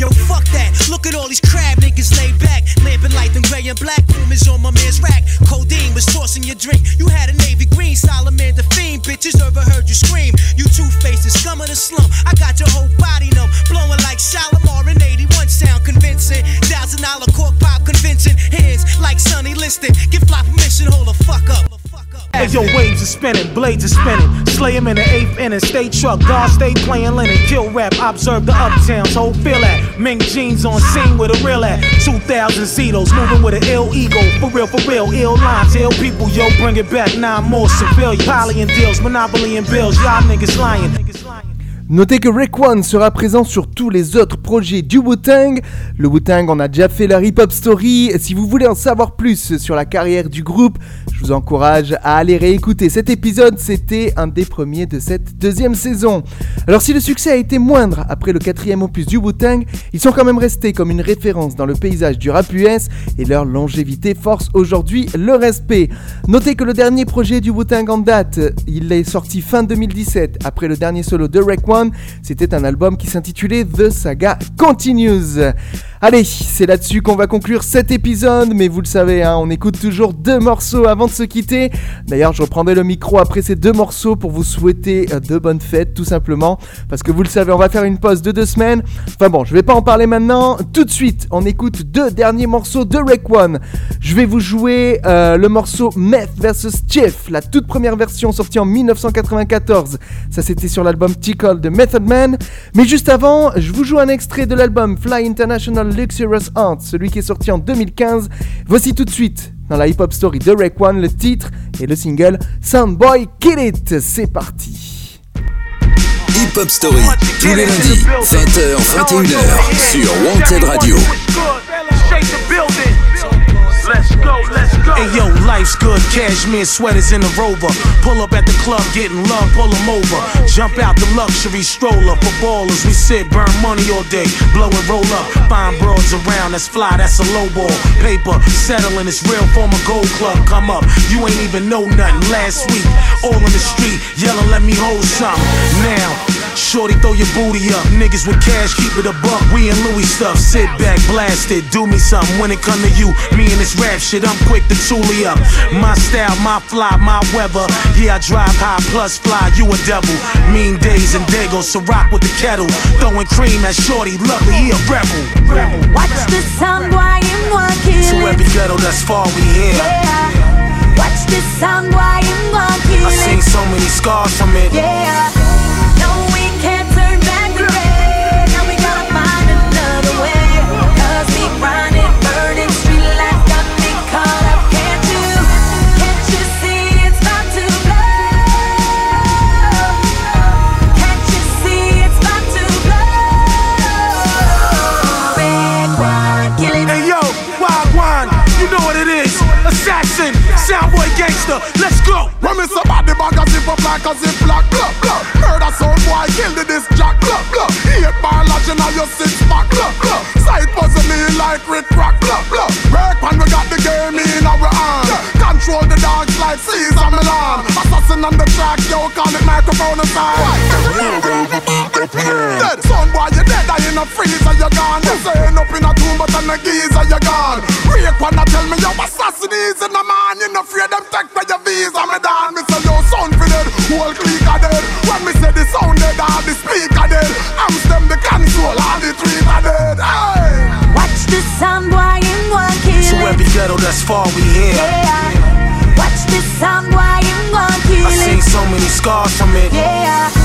Speaker 6: Yo, fuck that. Look at all these crab niggas laid back. Lamping and black. Rumors on my man's rack. Codeine was tossing your drink. You had a navy green, Solomon the fiend. Bitches overheard you scream. You two faces, scum of the slum. I got
Speaker 7: Your waves are spinning, blades are spinning. Slay him in the eighth inning. Stay truck, God stay playing linen. Kill rap, observe the uptowns. Whole feel that. Mink jeans on scene with a real at. 2000 Zetos, moving with an ill ego. For real, for real, ill lines, ill people. Yo, bring it back. Nine more civilians. Poly and deals, monopoly and bills. Y'all niggas lying.
Speaker 4: Notez que Rick One sera présent sur tous les autres projets du Wu-Tang. Le Wu-Tang, on a déjà fait la hip-hop story. Si vous voulez en savoir plus sur la carrière du groupe, je vous encourage à aller réécouter cet épisode. C'était un des premiers de cette deuxième saison. Alors si le succès a été moindre après le quatrième opus du Wu-Tang, ils sont quand même restés comme une référence dans le paysage du rap US et leur longévité force aujourd'hui le respect. Notez que le dernier projet du Wu-Tang en date, il est sorti fin 2017 après le dernier solo de Rick One c'était un album qui s'intitulait The Saga Continues. Allez, c'est là-dessus qu'on va conclure cet épisode, mais vous le savez, hein, on écoute toujours deux morceaux avant de se quitter. D'ailleurs, je reprendrai le micro après ces deux morceaux pour vous souhaiter euh, de bonnes fêtes, tout simplement, parce que vous le savez, on va faire une pause de deux semaines. Enfin bon, je vais pas en parler maintenant. Tout de suite, on écoute deux derniers morceaux de Rake One. Je vais vous jouer euh, le morceau Meth vs Chief, la toute première version sortie en 1994. Ça, c'était sur l'album Tickle de Method Man. Mais juste avant, je vous joue un extrait de l'album Fly International Luxurious Art, celui qui est sorti en 2015. Voici tout de suite dans la hip-hop story de Rake One le titre et le single Soundboy Kill It. C'est parti.
Speaker 2: Hip Hop Story, tous les lundis, 20h, 21h, sur Wanted Radio.
Speaker 7: Let's go, let's go. Hey yo, life's good. Cashmere sweaters in the rover. Pull up at the club, getting love, pull them over. Jump out the luxury stroller. For ballers, we sit, burn money all day. Blow and roll up. Find broads around, that's fly, that's a low ball. Paper, settling, it's real from a gold club. Come up, you ain't even know nothing. Last week, all on the street, yelling, let me hold something. Now, Shorty, throw your booty up. Niggas with cash, keep it a buck. We in Louis stuff. Sit back, blast it. Do me something when it come to you. Me and this rap shit, I'm quick to toolie up. My style, my fly, my weather. Yeah, I drive high plus fly. You a devil. Mean days and dagos, so rock with the kettle. Throwing cream at Shorty, lovely, he a rebel.
Speaker 13: Watch the sound while I'm walking.
Speaker 7: To every ghetto that's far we here.
Speaker 13: Yeah. Watch the sound while I'm walking.
Speaker 7: I sing so many scars from it.
Speaker 13: Yeah.
Speaker 7: Gangster, let's go.
Speaker 15: When me somebody bag a zip up like a zip lock, blah, blah. Murder sound boy, kill the disc jack, blah, blah. Eight bar lodge in your six pack, blah, blah. Side puzzle me like Rick Rock, blah, blah. Work when we got the game in our hand. Control the dogs like Caesar Milan. Assassin on the track, yo, call it microphone aside. Dead son boy, you dead, I in a freezer, you gone. You saying up in a tomb, but on a geezer, you gone. Break one, tell me yo, assassin is in a man. You no afraid them take for your visa, me down. Me say yo, sound for dead, whole clique are dead. When me say the sound dead, all the speaker dead. I'm them the console, all the three are dead. Hey.
Speaker 13: Watch the sound boy in one kill
Speaker 7: So every ghetto that's far, we here.
Speaker 13: Yeah. Watch the sound boy in one kill
Speaker 7: I seen so many scars from it.
Speaker 13: Yeah.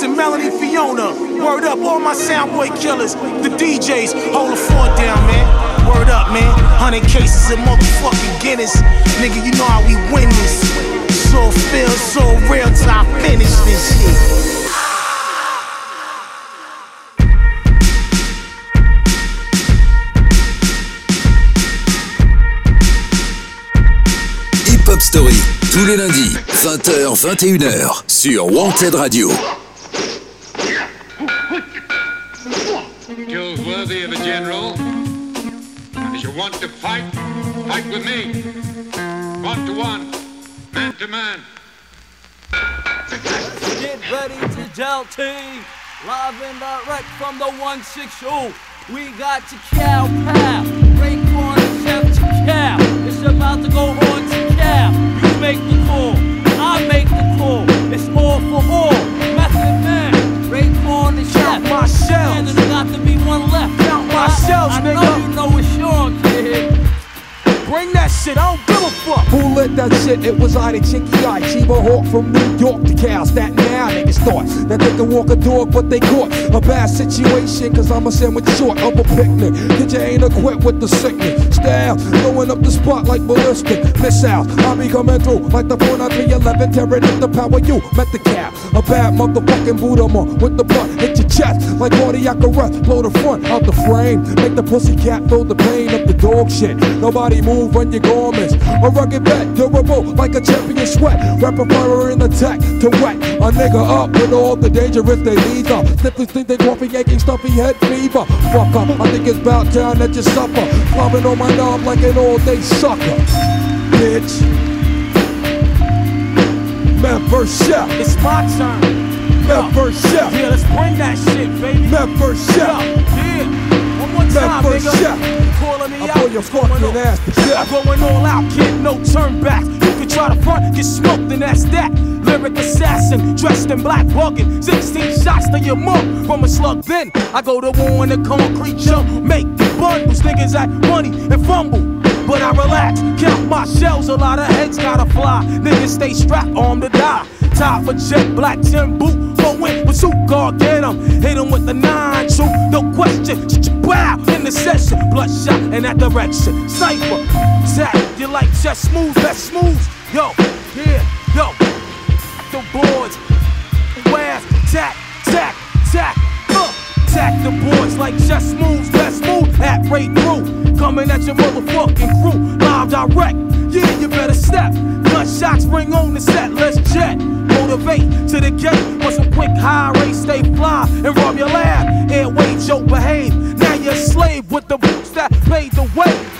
Speaker 7: Assassin, Melanie Fiona. Word up, all my soundboy killers. The DJs, hold the fort down, man. Word up, man. 100 cases of motherfucking Guinness. Nigga, you know how we win this. So feel so real till I finish this shit.
Speaker 2: Story, tous les lundis, 20h, 21h, sur Wanted Radio.
Speaker 16: To fight, fight with me. One to one, man to man.
Speaker 12: Get ready to gel team. Live and direct from the 160. We got to cow pal. Raekwon and Chef Cow. It's about to go on to cow. You make the call. I make the call. It's all for all. Method man. Raekwon and Chef.
Speaker 7: Count my shells.
Speaker 12: And there's got to be
Speaker 7: shit, I don't give a fuck.
Speaker 5: Who lit that shit? It was I, the chinky eye, Chiba Hawk from New York to Cal. Staten now niggas thought that they could walk a dog, but they caught a bad situation. Cause I'm a sandwich short of a picnic. Cause you ain't equipped with the sickness. Style, blowing up the spot like ballistic missiles. I be coming through like the 49311, tearing up the power you met the cap. A bad motherfucking Buddha with the blunt hit your chest like cardiac arrest. Blow the front out the frame, make the pussy cat feel the pain of the dog shit. Nobody move on your garments. A rugged bet, durable like a champion sweat. Rapper fire in attack to wet a nigga up with all the dangerous they lead up. Sniffly think they coffee aching stuffy head fever. Fuck up, I think it's about time that you suffer. Clubbing on my knob like an all day sucker. Bitch. Man first chef.
Speaker 7: It's my turn.
Speaker 5: Man first chef.
Speaker 7: Yeah, let's bring that shit, baby.
Speaker 5: Man first chef.
Speaker 7: Yeah. One more
Speaker 5: Man
Speaker 7: time,
Speaker 5: first
Speaker 7: nigga.
Speaker 5: chef.
Speaker 7: Me
Speaker 5: I
Speaker 7: out.
Speaker 5: pull your fucking ass
Speaker 7: I'm going all out, kid, no turn back. You can try to front, get smoked, and that's that. Lyric assassin, dressed in black bugging. 16 shots to your mug from a slug. Then I go to war in the concrete jump. Make the bundles, niggas act money and fumble. But I relax, count my shells, a lot of heads gotta fly. Niggas stay strapped, armed to die. Top for jet, black tin boot, in with suit guard, get 'em. Hit 'em with the nine, shoot, no question. Wow, in the session, bloodshot in that direction. Sniper, tap, you like just smooth, that's smooth. Yo, yeah, yo, the boards, where, tack, tack, tack, uh, tack the boards like just smooth, best smooth at rate through. Coming at your motherfucking crew, live direct. Yeah, you better step. Gunshots ring on the set, let's jet. Motivate to the gate. Want some quick high race, stay fly and rob your lab. Airwaves, yo, behave. Now you're a slave with the boots that paid the way.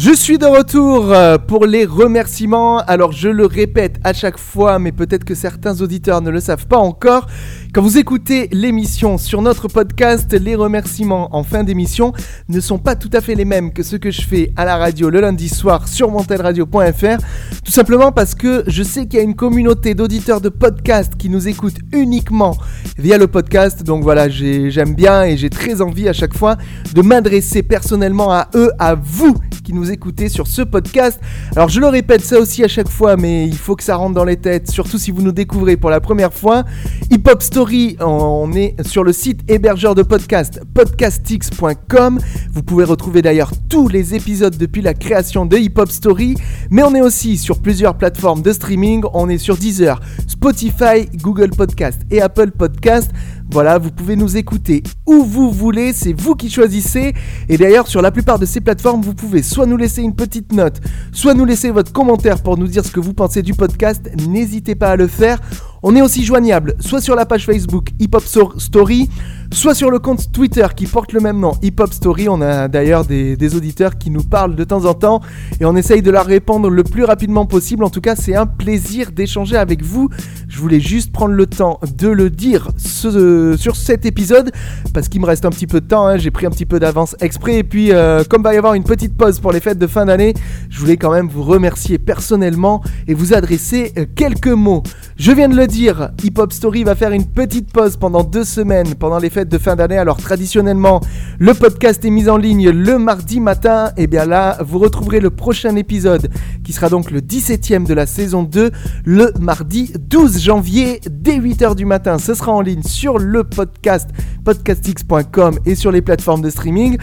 Speaker 4: Je suis de retour euh, pour les remerciements. Alors je le répète à chaque fois, mais peut-être que certains auditeurs ne le savent pas encore. Quand vous écoutez l'émission sur notre podcast, les remerciements en fin d'émission ne sont pas tout à fait les mêmes que ceux que je fais à la radio le lundi soir sur montelradio.fr. Tout simplement parce que je sais qu'il y a une communauté d'auditeurs de podcast qui nous écoutent uniquement via le podcast. Donc voilà, j'ai- j'aime bien et j'ai très envie à chaque fois de m'adresser personnellement à eux, à vous qui nous écoutez sur ce podcast. Alors je le répète ça aussi à chaque fois, mais il faut que ça rentre dans les têtes, surtout si vous nous découvrez pour la première fois. Hip Hop Story, on est sur le site hébergeur de podcast podcastix.com. Vous pouvez retrouver d'ailleurs tous les épisodes depuis la création de Hip Hop Story, mais on est aussi sur plusieurs plateformes de streaming. On est sur Deezer, Spotify, Google Podcast et Apple Podcast. Voilà, vous pouvez nous écouter où vous voulez, c'est vous qui choisissez. Et d'ailleurs, sur la plupart de ces plateformes, vous pouvez soit nous laisser une petite note, soit nous laisser votre commentaire pour nous dire ce que vous pensez du podcast. N'hésitez pas à le faire. On est aussi joignable soit sur la page Facebook Hip Hop Story, soit sur le compte Twitter qui porte le même nom, Hip Hop Story. On a d'ailleurs des, auditeurs qui nous parlent de temps en temps et on essaye de leur répondre le plus rapidement possible. En tout cas, c'est un plaisir d'échanger avec vous. Je voulais juste prendre le temps de le dire sur cet épisode parce qu'il me reste un petit peu de temps. hein. J'ai pris un petit peu d'avance exprès et puis euh, comme va y avoir une petite pause pour les fêtes de fin d'année, je voulais quand même vous remercier personnellement et vous adresser euh, quelques mots. Je viens de le dire, Hip Hop Story va faire une petite pause pendant deux semaines pendant les fêtes de fin d'année. Alors traditionnellement, le podcast est mis en ligne le mardi matin. Et bien là, vous retrouverez le prochain épisode qui sera donc le 17ème de la saison 2 le mardi 12 janvier dès 8h du matin. Ce sera en ligne sur le podcast podcastx.com et sur les plateformes de streaming.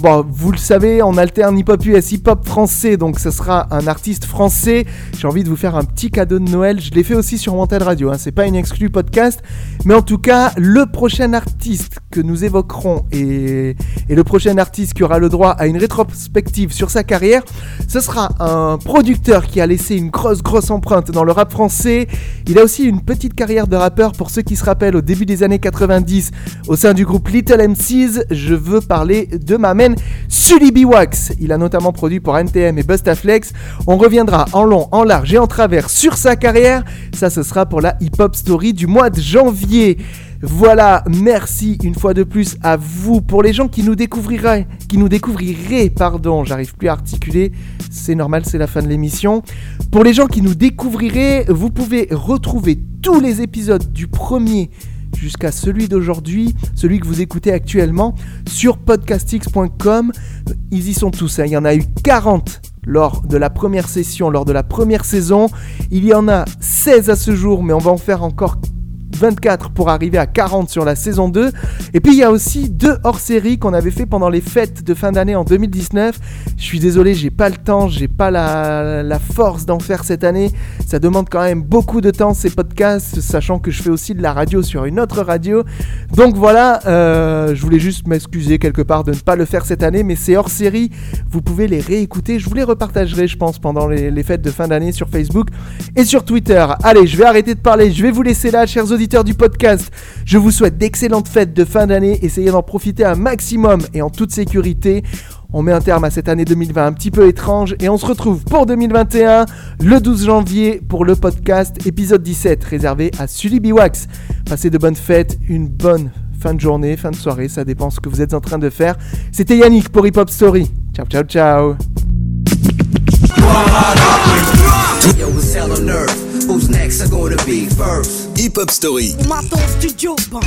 Speaker 4: Bon, vous le savez, on alterne hip-hop US, hip-hop français, donc ce sera un artiste français. J'ai envie de vous faire un petit cadeau de Noël. Je l'ai fait aussi sur Wanted Radio, hein. c'est pas une exclue podcast. Mais en tout cas, le prochain artiste que nous évoquerons et, et le prochain artiste qui aura le droit à une rétrospective sur sa carrière, ce sera un producteur qui a laissé une grosse, grosse empreinte dans le rap français. Il a aussi une petite carrière de rappeur pour ceux qui se rappellent au début des années 90 au sein du groupe Little MCs. Je veux parler de ma main Sully B. Wax. Il a notamment produit pour NTM et Bustaflex. On reviendra en long, en large et en travers sur sa carrière. Ça, ce sera pour la hip-hop story du mois de janvier. Voilà, merci une fois de plus à vous. Pour les gens qui nous découvriraient, qui nous découvriraient, pardon, j'arrive plus à articuler, c'est normal, c'est la fin de l'émission. Pour les gens qui nous découvriraient, vous pouvez retrouver tous les épisodes du premier jusqu'à celui d'aujourd'hui, celui que vous écoutez actuellement, sur podcastx.com. Ils y sont tous, hein. il y en a eu 40 lors de la première session, lors de la première saison. Il y en a 16 à ce jour, mais on va en faire encore 24 pour arriver à 40 sur la saison 2. Et puis il y a aussi deux hors-série qu'on avait fait pendant les fêtes de fin d'année en 2019. Je suis désolé, j'ai pas le temps, j'ai pas la, la force d'en faire cette année. Ça demande quand même beaucoup de temps ces podcasts, sachant que je fais aussi de la radio sur une autre radio. Donc voilà, euh, je voulais juste m'excuser quelque part de ne pas le faire cette année, mais c'est hors série. Vous pouvez les réécouter. Je vous les repartagerai, je pense, pendant les, les fêtes de fin d'année sur Facebook et sur Twitter. Allez, je vais arrêter de parler. Je vais vous laisser là, chers auditeurs du podcast. Je vous souhaite d'excellentes fêtes de fin d'année. Essayez d'en profiter un maximum et en toute sécurité. On met un terme à cette année 2020 un petit peu étrange et on se retrouve pour 2021 le 12 janvier pour le podcast épisode 17 réservé à Sully Biwax. Passez de bonnes fêtes, une bonne fin de journée, fin de soirée, ça dépend ce que vous êtes en train de faire. C'était Yannick pour Hip Hop Story. Ciao ciao ciao.
Speaker 1: Who's next are gonna be first?
Speaker 2: Hip Hop Story,
Speaker 8: On m'attend au studio, bah,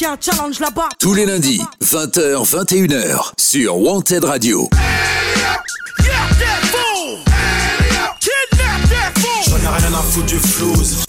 Speaker 8: y a un challenge là-bas.
Speaker 2: tous les lundis, 20h, 21h, sur Wanted Radio.
Speaker 9: J'en ai rien à foutre du flouze.